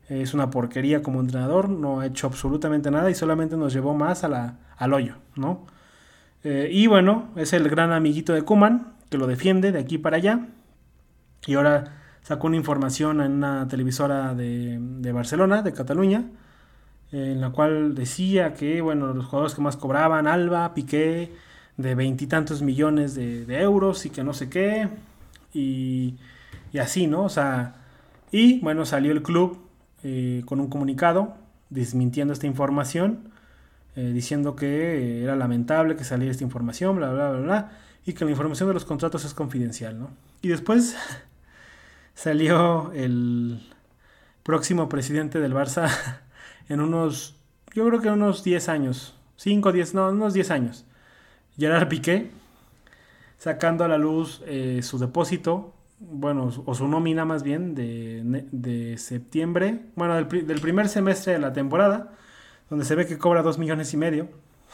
es una porquería como entrenador, no ha hecho absolutamente nada y solamente nos llevó más a la, al hoyo, ¿no? Eh, y bueno, es el gran amiguito de Kuman, que lo defiende de aquí para allá. Y ahora sacó una información en una televisora de, de Barcelona, de Cataluña, en la cual decía que, bueno, los jugadores que más cobraban, Alba, Piqué, de veintitantos millones de, euros y que no sé qué, y, y, así, ¿no? O sea, y bueno, salió el club eh, con un comunicado desmintiendo esta información, eh, diciendo que era lamentable que saliera esta información, bla, bla, bla, bla, y que la información de los contratos es confidencial, ¿no? Y después salió el próximo presidente del Barça en unos, yo creo que unos 10 años, 5, 10, no, unos 10 años. Gerard Piqué, sacando a la luz eh, su depósito, bueno, o su nómina más bien, de, de septiembre, bueno, del, del, primer semestre de la temporada, donde se ve que cobra 2 millones y medio.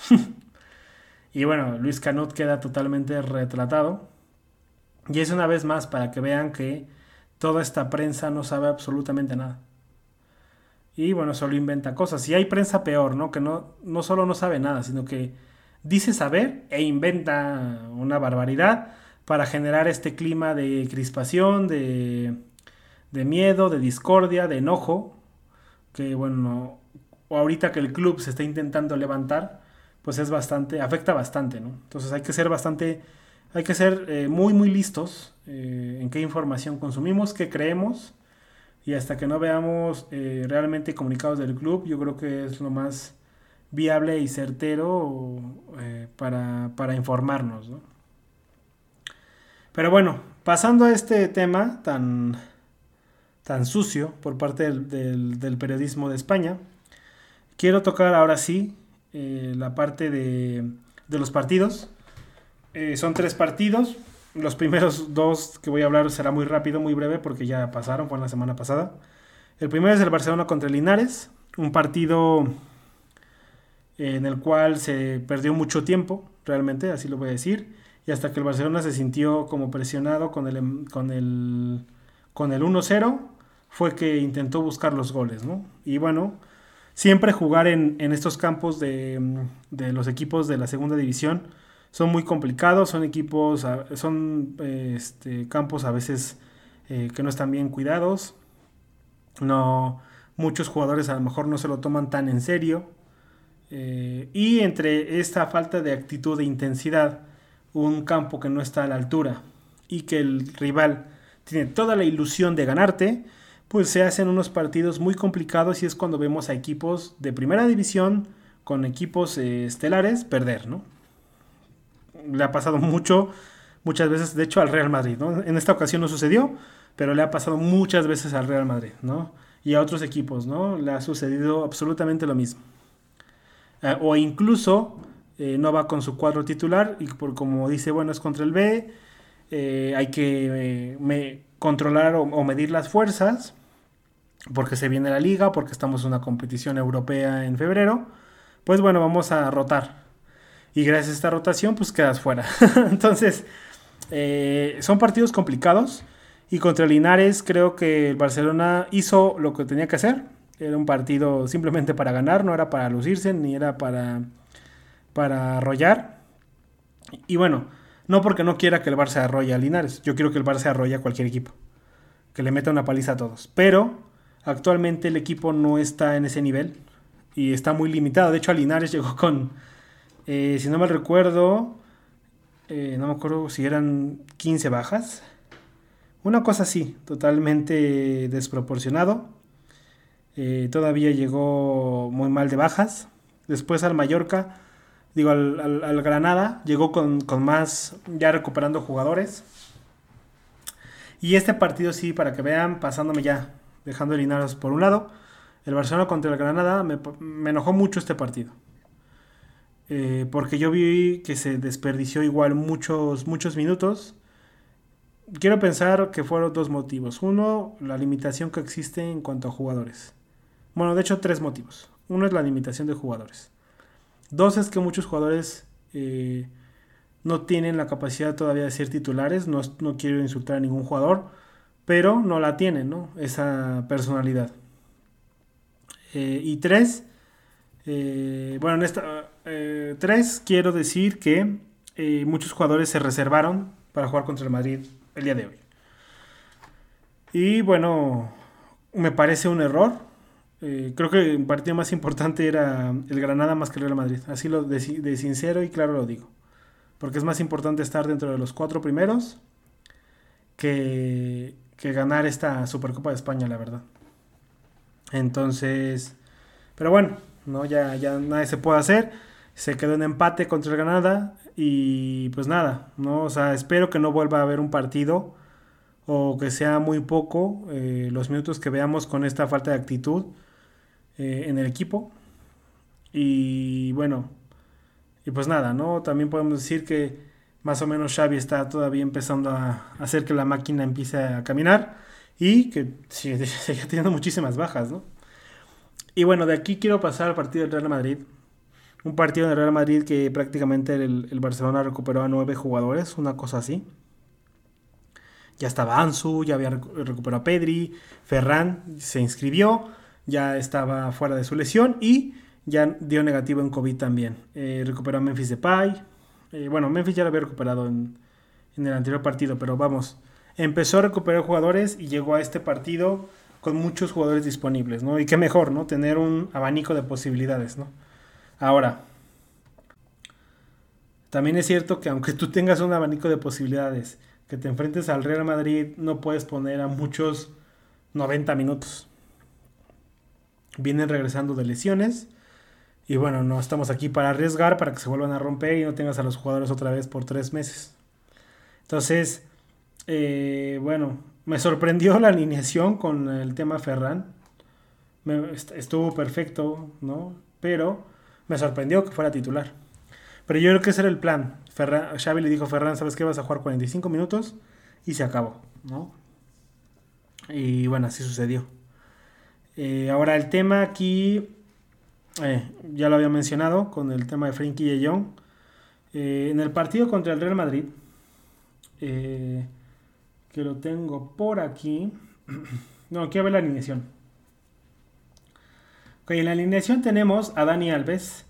y bueno, Luis Canut queda totalmente retratado. Y es una vez más para que vean que toda esta prensa no sabe absolutamente nada. Y bueno, solo inventa cosas. Y hay prensa peor, ¿no? Que no, no solo no sabe nada, sino que dice saber e inventa una barbaridad para generar este clima de crispación, de, de miedo, de discordia, de enojo, que bueno, ahorita que el club se está intentando levantar, pues es bastante, afecta bastante, ¿no? Entonces hay que ser bastante, hay que ser eh, muy, muy listos eh, en qué información consumimos, qué creemos, y hasta que no veamos eh, realmente comunicados del club, yo creo que es lo más viable y certero para, para informarnos, ¿no? Pero bueno, pasando a este tema tan, tan sucio por parte del, periodismo de España, quiero tocar ahora sí eh, la parte de, los partidos. Eh, son tres partidos. Los primeros dos que voy a hablar será muy rápido, muy breve, porque ya pasaron, fue la semana pasada. El primero es el Barcelona contra el Linares, un partido en el cual se perdió mucho tiempo, realmente, así lo voy a decir y hasta que el Barcelona se sintió como presionado con el, em, con el, con el 1-0, fue que intentó buscar los goles, ¿no? Y bueno, siempre jugar en, estos campos de, los equipos de la segunda división son muy complicados, son equipos, son este, campos a veces eh, que no están bien cuidados, no, muchos jugadores a lo mejor no se lo toman tan en serio, eh, y entre esta falta de actitud de intensidad, un campo que no está a la altura y que el rival tiene toda la ilusión de ganarte, pues se hacen unos partidos muy complicados y es cuando vemos a equipos de primera división con equipos eh, estelares perder, ¿no? Le ha pasado mucho, muchas veces, de hecho, al Real Madrid. En esta ocasión no sucedió, pero le ha pasado muchas veces al Real Madrid, ¿no? Y a otros equipos, ¿no? Le ha sucedido absolutamente lo mismo. Eh, o incluso eh, no va con su cuadro titular y por como dice, bueno, es contra el B, eh, hay que eh, controlar o, medir las fuerzas, porque se viene la liga, porque estamos en una competición europea en febrero, pues bueno, vamos a rotar. Y gracias a esta rotación, pues quedas fuera. Entonces, son partidos complicados. Y contra Linares creo que el Barcelona hizo lo que tenía que hacer. Era un partido simplemente para ganar, no era para lucirse, ni era para para arrollar. Y bueno, no porque no quiera que el Barça arrolle a Linares, yo quiero que el Barça arrolle a cualquier equipo, que le meta una paliza a todos. Pero actualmente el equipo no está en ese nivel y está muy limitado. De hecho, a Linares llegó con, eh, si no me recuerdo, eh, no me acuerdo si eran 15 bajas. Una cosa así, totalmente desproporcionado. Eh, todavía llegó muy mal de bajas. Después al Mallorca digo, al, Granada, llegó con, más, ya recuperando jugadores. Y este partido sí, para que vean, pasándome ya, dejando el Linares por un lado, el Barcelona contra el Granada, me, enojó mucho este partido. Eh, porque yo vi que se desperdició igual muchos, muchos minutos. Quiero pensar que fueron dos motivos. Uno, la limitación que existe en cuanto a jugadores. Bueno, de hecho, tres motivos. Uno es la limitación de jugadores. Dos es que muchos jugadores eh, no tienen la capacidad todavía de ser titulares, no, no quiero insultar a ningún jugador, pero no la tienen, ¿no? Esa personalidad. Eh, y tres, eh, bueno, en esta tres quiero decir que muchos jugadores se reservaron para jugar contra el Madrid el día de hoy. Y bueno, me parece un error. Creo que el partido más importante era el Granada más que el Real Madrid. Así lo de, de sincero y claro lo digo. Porque es más importante estar dentro de los cuatro primeros que, que ganar esta Supercopa de España, la verdad. Entonces, pero bueno, no ya, ya nadie se puede hacer. Se quedó en empate contra el Granada y pues nada, ¿no? O sea, espero que no vuelva a haber un partido o que sea muy poco eh, los minutos que veamos con esta falta de actitud eh, en el equipo. Y bueno, y pues nada, ¿no? También podemos decir que más o menos Xavi está todavía empezando a hacer que la máquina empiece a caminar y que sigue, teniendo muchísimas bajas, ¿no? Y bueno, de aquí quiero pasar al partido del Real Madrid. Un partido del Real Madrid que prácticamente el, Barcelona recuperó a nueve jugadores, una cosa así. Ya estaba Ansu, ya había recuperado a Pedri, Ferran se inscribió, ya estaba fuera de su lesión y ya dio negativo en COVID también. Eh, recuperó a Memphis Depay. Eh, bueno, Memphis ya lo había recuperado en, en, el anterior partido, pero vamos. Empezó a recuperar jugadores y llegó a este partido con muchos jugadores disponibles, ¿no? Y qué mejor, ¿no? Tener un abanico de posibilidades, ¿no? Ahora, también es cierto que aunque tú tengas un abanico de posibilidades, que te enfrentes al Real Madrid, no puedes poner a muchos 90 minutos. Vienen regresando de lesiones y bueno, no estamos aquí para arriesgar, para que se vuelvan a romper y no tengas a los jugadores otra vez por tres meses. Entonces, eh, bueno, me sorprendió la alineación con el tema Ferran. estuvo perfecto, ¿no? Pero me sorprendió que fuera titular. Pero yo creo que ese era el plan. Ferran, Xavi le dijo Ferran, ¿sabes qué? Vas a jugar 45 minutos y se acabó, ¿no? Y bueno, así sucedió. Eh, ahora el tema aquí eh, ya lo había mencionado con el tema de Frenkie de Jong. Eh, en el partido contra el Real Madrid, eh, que lo tengo por aquí. no, quiero ver la alineación. en la alineación tenemos a Dani Alves,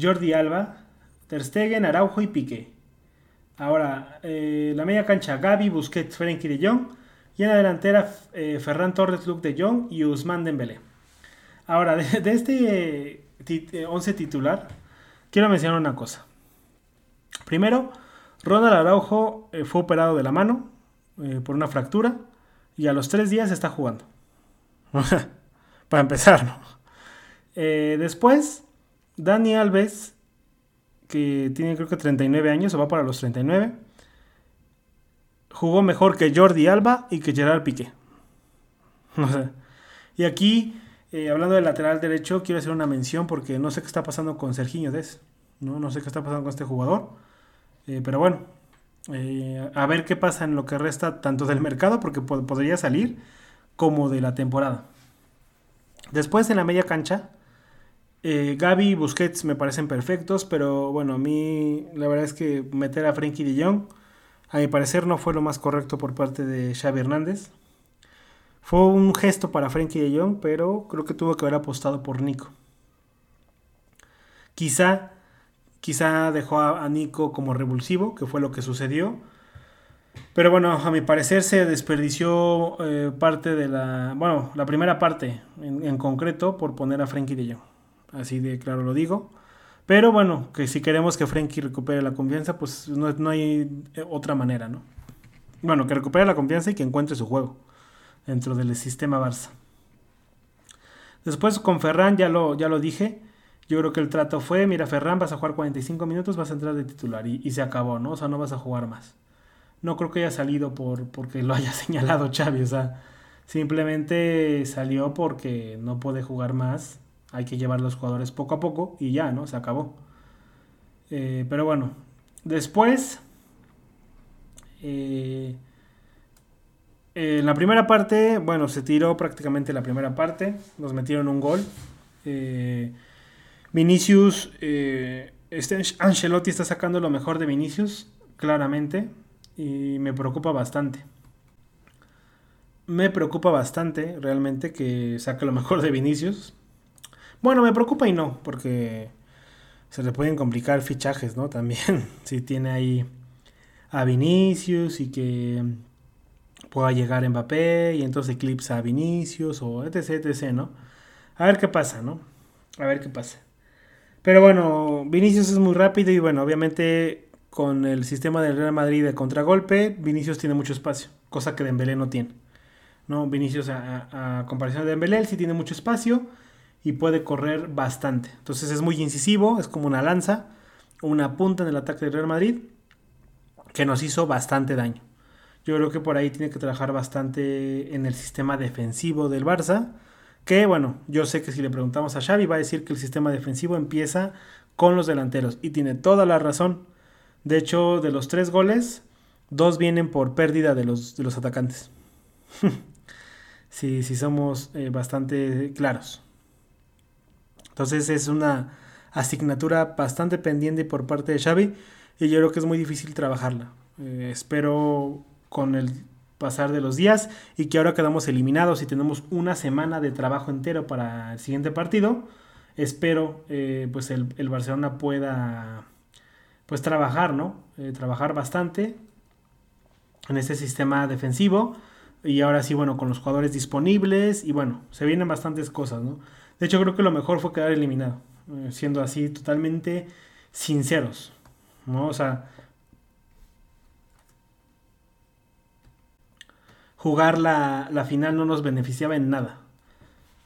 Jordi Alba, Ter Stegen, Araujo y Piqué. Ahora, la media cancha, Gaby, Busquets, Frenkie de Jong. Y en la delantera, Ferran Torres, Luke de Jong y Usman Dembélé. Ahora, de este 11 eh, titular, quiero mencionar una cosa. Primero, Ronald Araujo eh, fue operado de la mano eh, por una fractura y a los tres días está jugando. Para empezar, ¿no? después, Dani Alves, que tiene creo que 39 años, o va para los 39, jugó mejor que Jordi Alba y que Gerard Piqué. y aquí eh, hablando del lateral derecho, quiero hacer una mención porque no sé qué está pasando con Serginho Des. No, no sé qué está pasando con este jugador. Eh, pero bueno, eh, a ver qué pasa en lo que resta tanto del mercado, porque podría salir, como de la temporada. Después en la media cancha, Gaby y Busquets me parecen perfectos, pero bueno, a mí la verdad es que meter a Frankie de a mi parecer no fue lo más correcto por parte de Xavi Hernández. Fue un gesto para Frankie de Jong, pero creo que tuvo que haber apostado por Nico. Quizá, quizá dejó a, Nico como revulsivo, que fue lo que sucedió. Pero bueno, a mi parecer se desperdició eh, parte de la. Bueno, la primera parte en, concreto por poner a Frankie de Jong. Así de claro lo digo. Pero bueno, que si queremos que Frankie recupere la confianza, pues no, no hay eh, otra manera, ¿no? Bueno, que recupere la confianza y que encuentre su juego dentro del sistema Barça. Después con Ferran ya lo, ya lo dije. Yo creo que el trato fue, mira Ferran, vas a jugar 45 minutos, vas a entrar de titular y, se acabó, ¿no? O sea, no vas a jugar más. No creo que haya salido por porque lo haya señalado Xavi, o sea, simplemente salió porque no puede jugar más. Hay que llevar los jugadores poco a poco y ya, ¿no? Se acabó. Eh, pero bueno, después... Eh, en la primera parte, bueno, se tiró prácticamente la primera parte. Nos metieron un gol. Eh, Vinicius, este Ancelotti está sacando lo mejor de Vinicius, claramente, y me preocupa bastante. Me preocupa bastante realmente que saque lo mejor de Vinicius. Bueno, me preocupa y no, porque se le pueden complicar fichajes, ¿no? También, si tiene ahí a Vinicius y que pueda llegar Mbappé y entonces eclipsa a Vinicius o etc, etc, ¿no? A ver qué pasa, ¿no? A ver qué pasa. Pero bueno, Vinicius es muy rápido y bueno, obviamente con el sistema del Real Madrid de contragolpe, Vinicius tiene mucho espacio, cosa que Dembélé no tiene. ¿no? Vinicius a, comparación de Dembélé, él sí tiene mucho espacio y puede correr bastante. Entonces es muy incisivo, es como una lanza, una punta en el ataque del Real Madrid que nos hizo bastante daño. Yo creo que por ahí tiene que trabajar bastante en el sistema defensivo del Barça que bueno, yo sé que si le preguntamos a Xavi va a decir que el sistema defensivo empieza con los delanteros y tiene toda la razón. De hecho, de los tres goles, dos vienen por pérdida de los, de los atacantes. sí, sí somos eh, bastante claros. Entonces es una asignatura bastante pendiente por parte de Xavi y yo creo que es muy difícil trabajarla. Eh, espero con el pasar de los días y que ahora quedamos eliminados y tenemos una semana de trabajo entero para el siguiente partido. Espero eh, pues el, Barcelona pueda pues trabajar, ¿no? Eh, trabajar bastante en este sistema defensivo y ahora sí, bueno, con los jugadores disponibles y bueno, se vienen bastantes cosas, ¿no? De hecho creo que lo mejor fue quedar eliminado, eh, siendo así totalmente sinceros, ¿no? O sea, jugar la, final no nos beneficiaba en nada.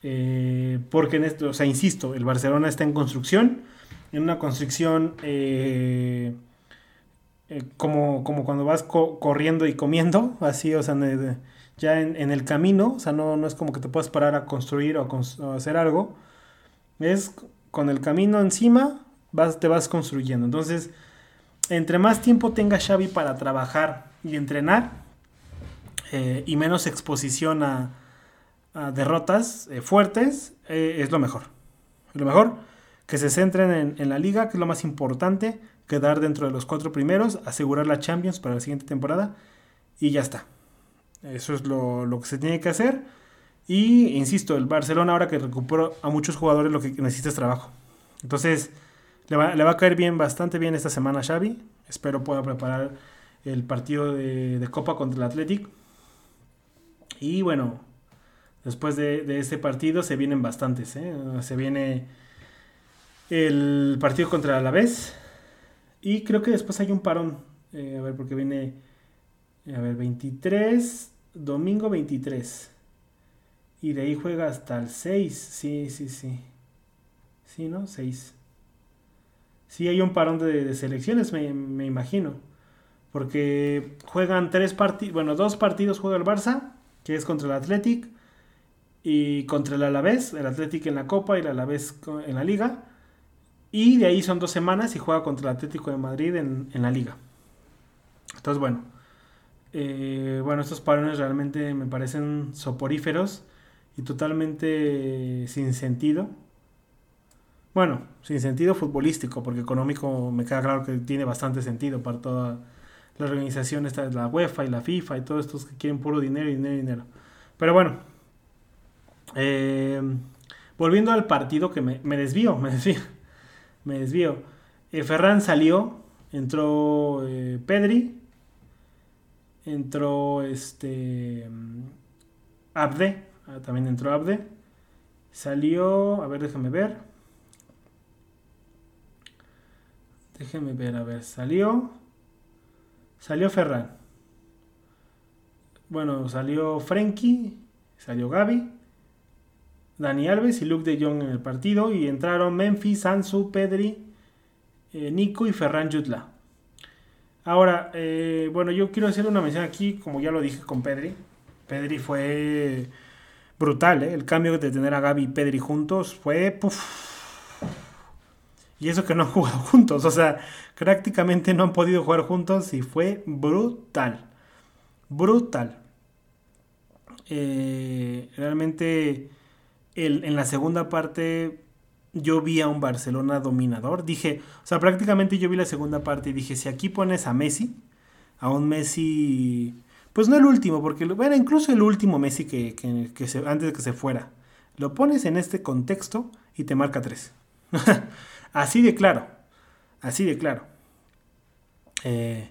Eh, porque en esto, o sea, insisto, el Barcelona está en construcción, en una construcción eh, como, como cuando vas corriendo y comiendo, así, o sea, ya en, el camino, o sea, no, no es como que te puedas parar a construir o, hacer algo, es con el camino encima, vas, te vas construyendo. Entonces, entre más tiempo tenga Xavi para trabajar y entrenar, eh, y menos exposición a, derrotas eh, fuertes, eh, es lo mejor. Lo mejor, que se centren en, la liga, que es lo más importante, quedar dentro de los cuatro primeros, asegurar la Champions para la siguiente temporada y ya está. Eso es lo, que se tiene que hacer. Y insisto, el Barcelona ahora que recuperó a muchos jugadores lo que necesita es trabajo. Entonces, le va, a caer bien, bastante bien esta semana a Xavi. Espero pueda preparar el partido de, de Copa contra el Athletic y bueno, después de, este partido se vienen bastantes. ¿eh? Se viene el partido contra el Alavés. Y creo que después hay un parón. Eh, a ver, porque viene. A ver, 23. Domingo 23. Y de ahí juega hasta el 6. Sí, sí, sí. Sí, ¿no? 6. Sí, hay un parón de, selecciones, me, me, imagino. Porque juegan tres partidos. Bueno, dos partidos juega el Barça que es contra el Athletic y contra el Alavés, el Athletic en la Copa y el Alavés en la Liga. Y de ahí son dos semanas y juega contra el Atlético de Madrid en, la Liga. Entonces, bueno. Eh, bueno, estos parones realmente me parecen soporíferos y totalmente sin sentido. Bueno, sin sentido futbolístico, porque económico me queda claro que tiene bastante sentido para toda la organización esta, la UEFA y la FIFA y todos estos que quieren puro dinero, dinero, dinero. Pero bueno, eh, volviendo al partido que me, desvío, me desvío, me desvío. Eh, Ferran salió, entró Pedri, entró este Abde, ah, también entró Abde, salió, a ver, déjame ver. Déjeme ver, a ver, salió. Salió Ferran. Bueno, salió Frenkie, salió Gaby, Dani Alves y Luke de Jong en el partido. Y entraron Memphis, Ansu, Pedri, eh, Nico y Ferran Jutla. Ahora, eh, bueno, yo quiero hacer una mención aquí, como ya lo dije con Pedri. Pedri fue brutal, ¿eh? El cambio de tener a Gaby y Pedri juntos fue... Y eso que no han jugado juntos, o sea, prácticamente no han podido jugar juntos y fue brutal. Brutal. Eh, realmente en la segunda parte yo vi a un Barcelona dominador. Dije, o sea, prácticamente yo vi la segunda parte y dije, si aquí pones a Messi, a un Messi, pues no el último, porque era incluso el último Messi que, se, antes de que se fuera. Lo pones en este contexto y te marca tres. así de claro, así de claro. Eh,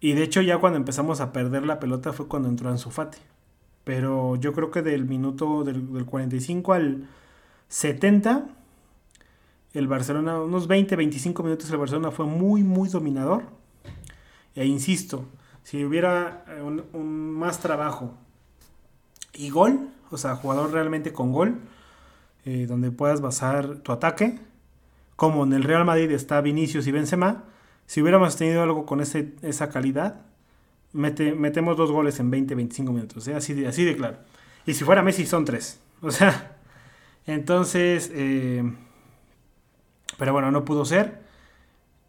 y de hecho ya cuando empezamos a perder la pelota fue cuando entró Ansu Fati. Pero yo creo que del minuto del, del 45 al 70 el Barcelona, unos 20, 25 minutos el Barcelona fue muy, muy dominador. E insisto, si hubiera eh, un, más trabajo y gol, o sea, jugador realmente con gol, eh, donde puedas basar tu ataque, como en el Real Madrid está Vinicius y Benzema, si hubiéramos tenido algo con ese, esa calidad, metemos dos goles en 20, 25 minutos, ¿eh? así, de, así de claro. Y si fuera Messi son tres. O sea, entonces... Pero bueno, no pudo ser.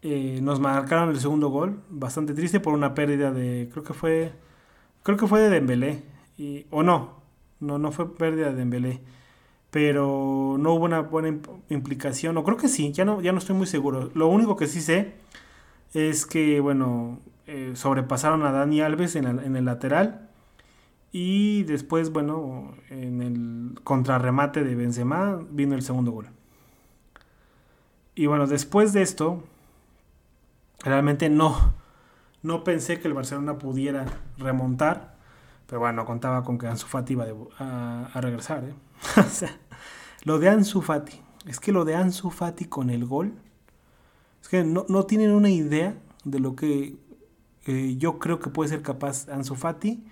Eh, nos marcaron el segundo gol, bastante triste por una pérdida de, creo que fue, creo que fue de Dembélé, o no, no, no fue pérdida de Dembélé, pero no hubo una buena implicación, o creo que sí, ya no, ya no estoy muy seguro. Lo único que sí sé es que, bueno, eh, sobrepasaron a Dani Alves en, en el lateral, y después, bueno, en el contrarremate de Benzema vino el segundo gol. Y bueno, después de esto, realmente no, no pensé que el Barcelona pudiera remontar. Pero bueno, contaba con que Ansu Fati iba a, regresar. ¿eh? o sea, lo de Ansu Fati. Es que lo de Ansu Fati con el gol. Es que no, tienen una idea de lo que eh, yo creo que puede ser capaz Ansu Fati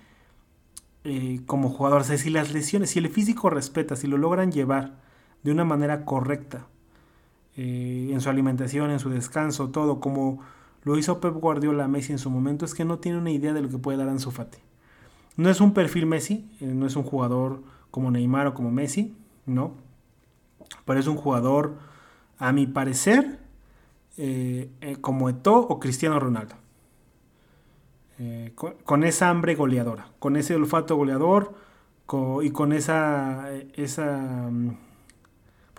eh, como jugador. O sea, si las lesiones, si el físico respeta, si lo logran llevar de una manera correcta eh, en su alimentación, en su descanso, todo, como lo hizo Pep Guardiola Messi en su momento, es que no tiene una idea de lo que puede dar Ansu Fati. No es un perfil Messi, eh, no es un jugador como Neymar o como Messi, no, pero es un jugador, a mi parecer, eh, como Eto'o o Cristiano Ronaldo. Con, esa hambre goleadora, con ese olfato goleador y con esa, esa mm,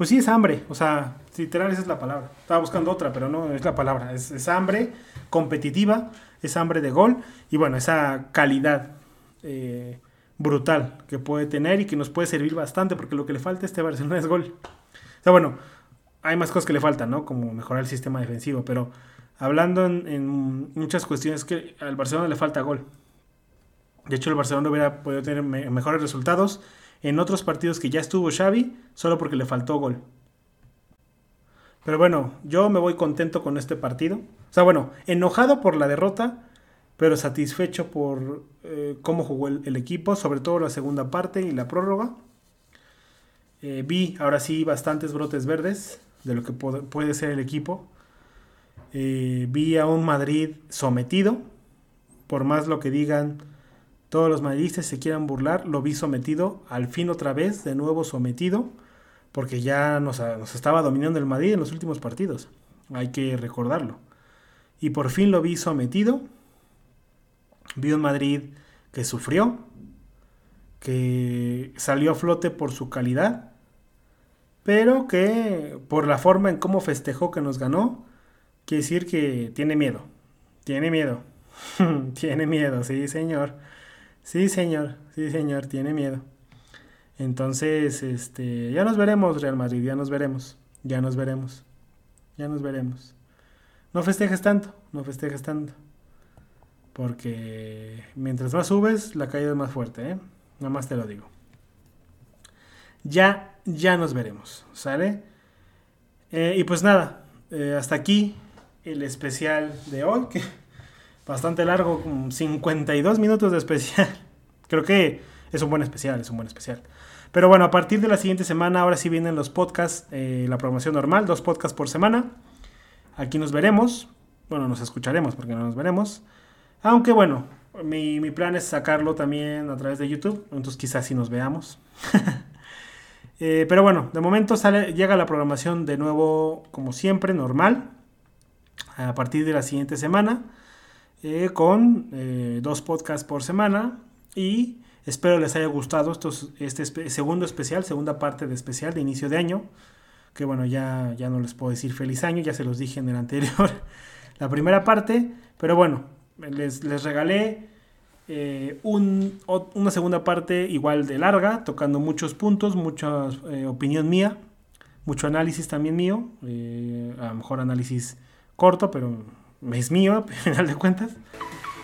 pues sí, es hambre. O sea, literal esa es la palabra. Estaba buscando otra, pero no es la palabra. Es, hambre competitiva, es hambre de gol y bueno, esa calidad eh, brutal que puede tener y que nos puede servir bastante porque lo que le falta a este Barcelona es gol. O sea, bueno, hay más cosas que le faltan, ¿no? Como mejorar el sistema defensivo, pero hablando en, muchas cuestiones que al Barcelona le falta gol. De hecho, el Barcelona hubiera podido tener mejores resultados en otros partidos que ya estuvo Xavi, solo porque le faltó gol. Pero bueno, yo me voy contento con este partido. O sea, bueno, enojado por la derrota, pero satisfecho por eh, cómo jugó el, equipo, sobre todo la segunda parte y la prórroga. Eh, vi ahora sí bastantes brotes verdes de lo que puede ser el equipo. Eh, vi a un Madrid sometido, por más lo que digan todos los madridistas se quieran burlar, lo vi sometido, al fin otra vez, de nuevo sometido, porque ya nos, estaba dominando el Madrid en los últimos partidos, hay que recordarlo. Y por fin lo vi sometido, vi un Madrid que sufrió, que salió a flote por su calidad, pero que por la forma en cómo festejó que nos ganó, quiere decir que tiene miedo, tiene miedo, tiene miedo, sí señor. Sí, señor, sí, señor, tiene miedo. Entonces, este, ya nos veremos, Real Madrid, ya nos veremos, ya nos veremos, ya nos veremos. No festejes tanto, no festejes tanto. Porque mientras más subes, la caída es más fuerte, ¿eh? Nada más te lo digo. Ya, ya nos veremos, ¿sale? Eh, y pues nada, eh, hasta aquí el especial de hoy, bastante largo, 52 minutos de especial. Creo que es un buen especial, es un buen especial. Pero bueno, a partir de la siguiente semana, ahora sí vienen los podcasts, eh, la programación normal, dos podcasts por semana. Aquí nos veremos. Bueno, nos escucharemos porque no nos veremos. Aunque bueno, mi, plan es sacarlo también a través de YouTube. Entonces quizás sí nos veamos. Eh, pero bueno, de momento sale, llega la programación de nuevo, como siempre, normal. A partir de la siguiente semana. Eh, con eh, dos podcasts por semana y espero les haya gustado estos, este segundo especial, segunda parte de especial de inicio de año, que bueno, ya, ya no les puedo decir feliz año, ya se los dije en el anterior, la primera parte, pero bueno, les, les regalé eh, una segunda parte igual de larga, tocando muchos puntos, mucha opinión mía, mucho análisis también mío, a lo mejor análisis corto, pero es mío, al final de cuentas.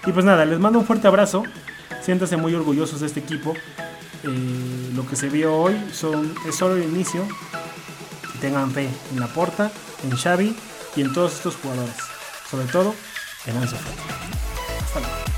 Y pues nada, les mando un fuerte abrazo, siéntanse muy orgullosos de este equipo. lo que se vio hoy es solo el inicio. Tengan fe en la porta, en Xavi y en todos estos jugadores. Sobre todo en Ansu Hasta luego.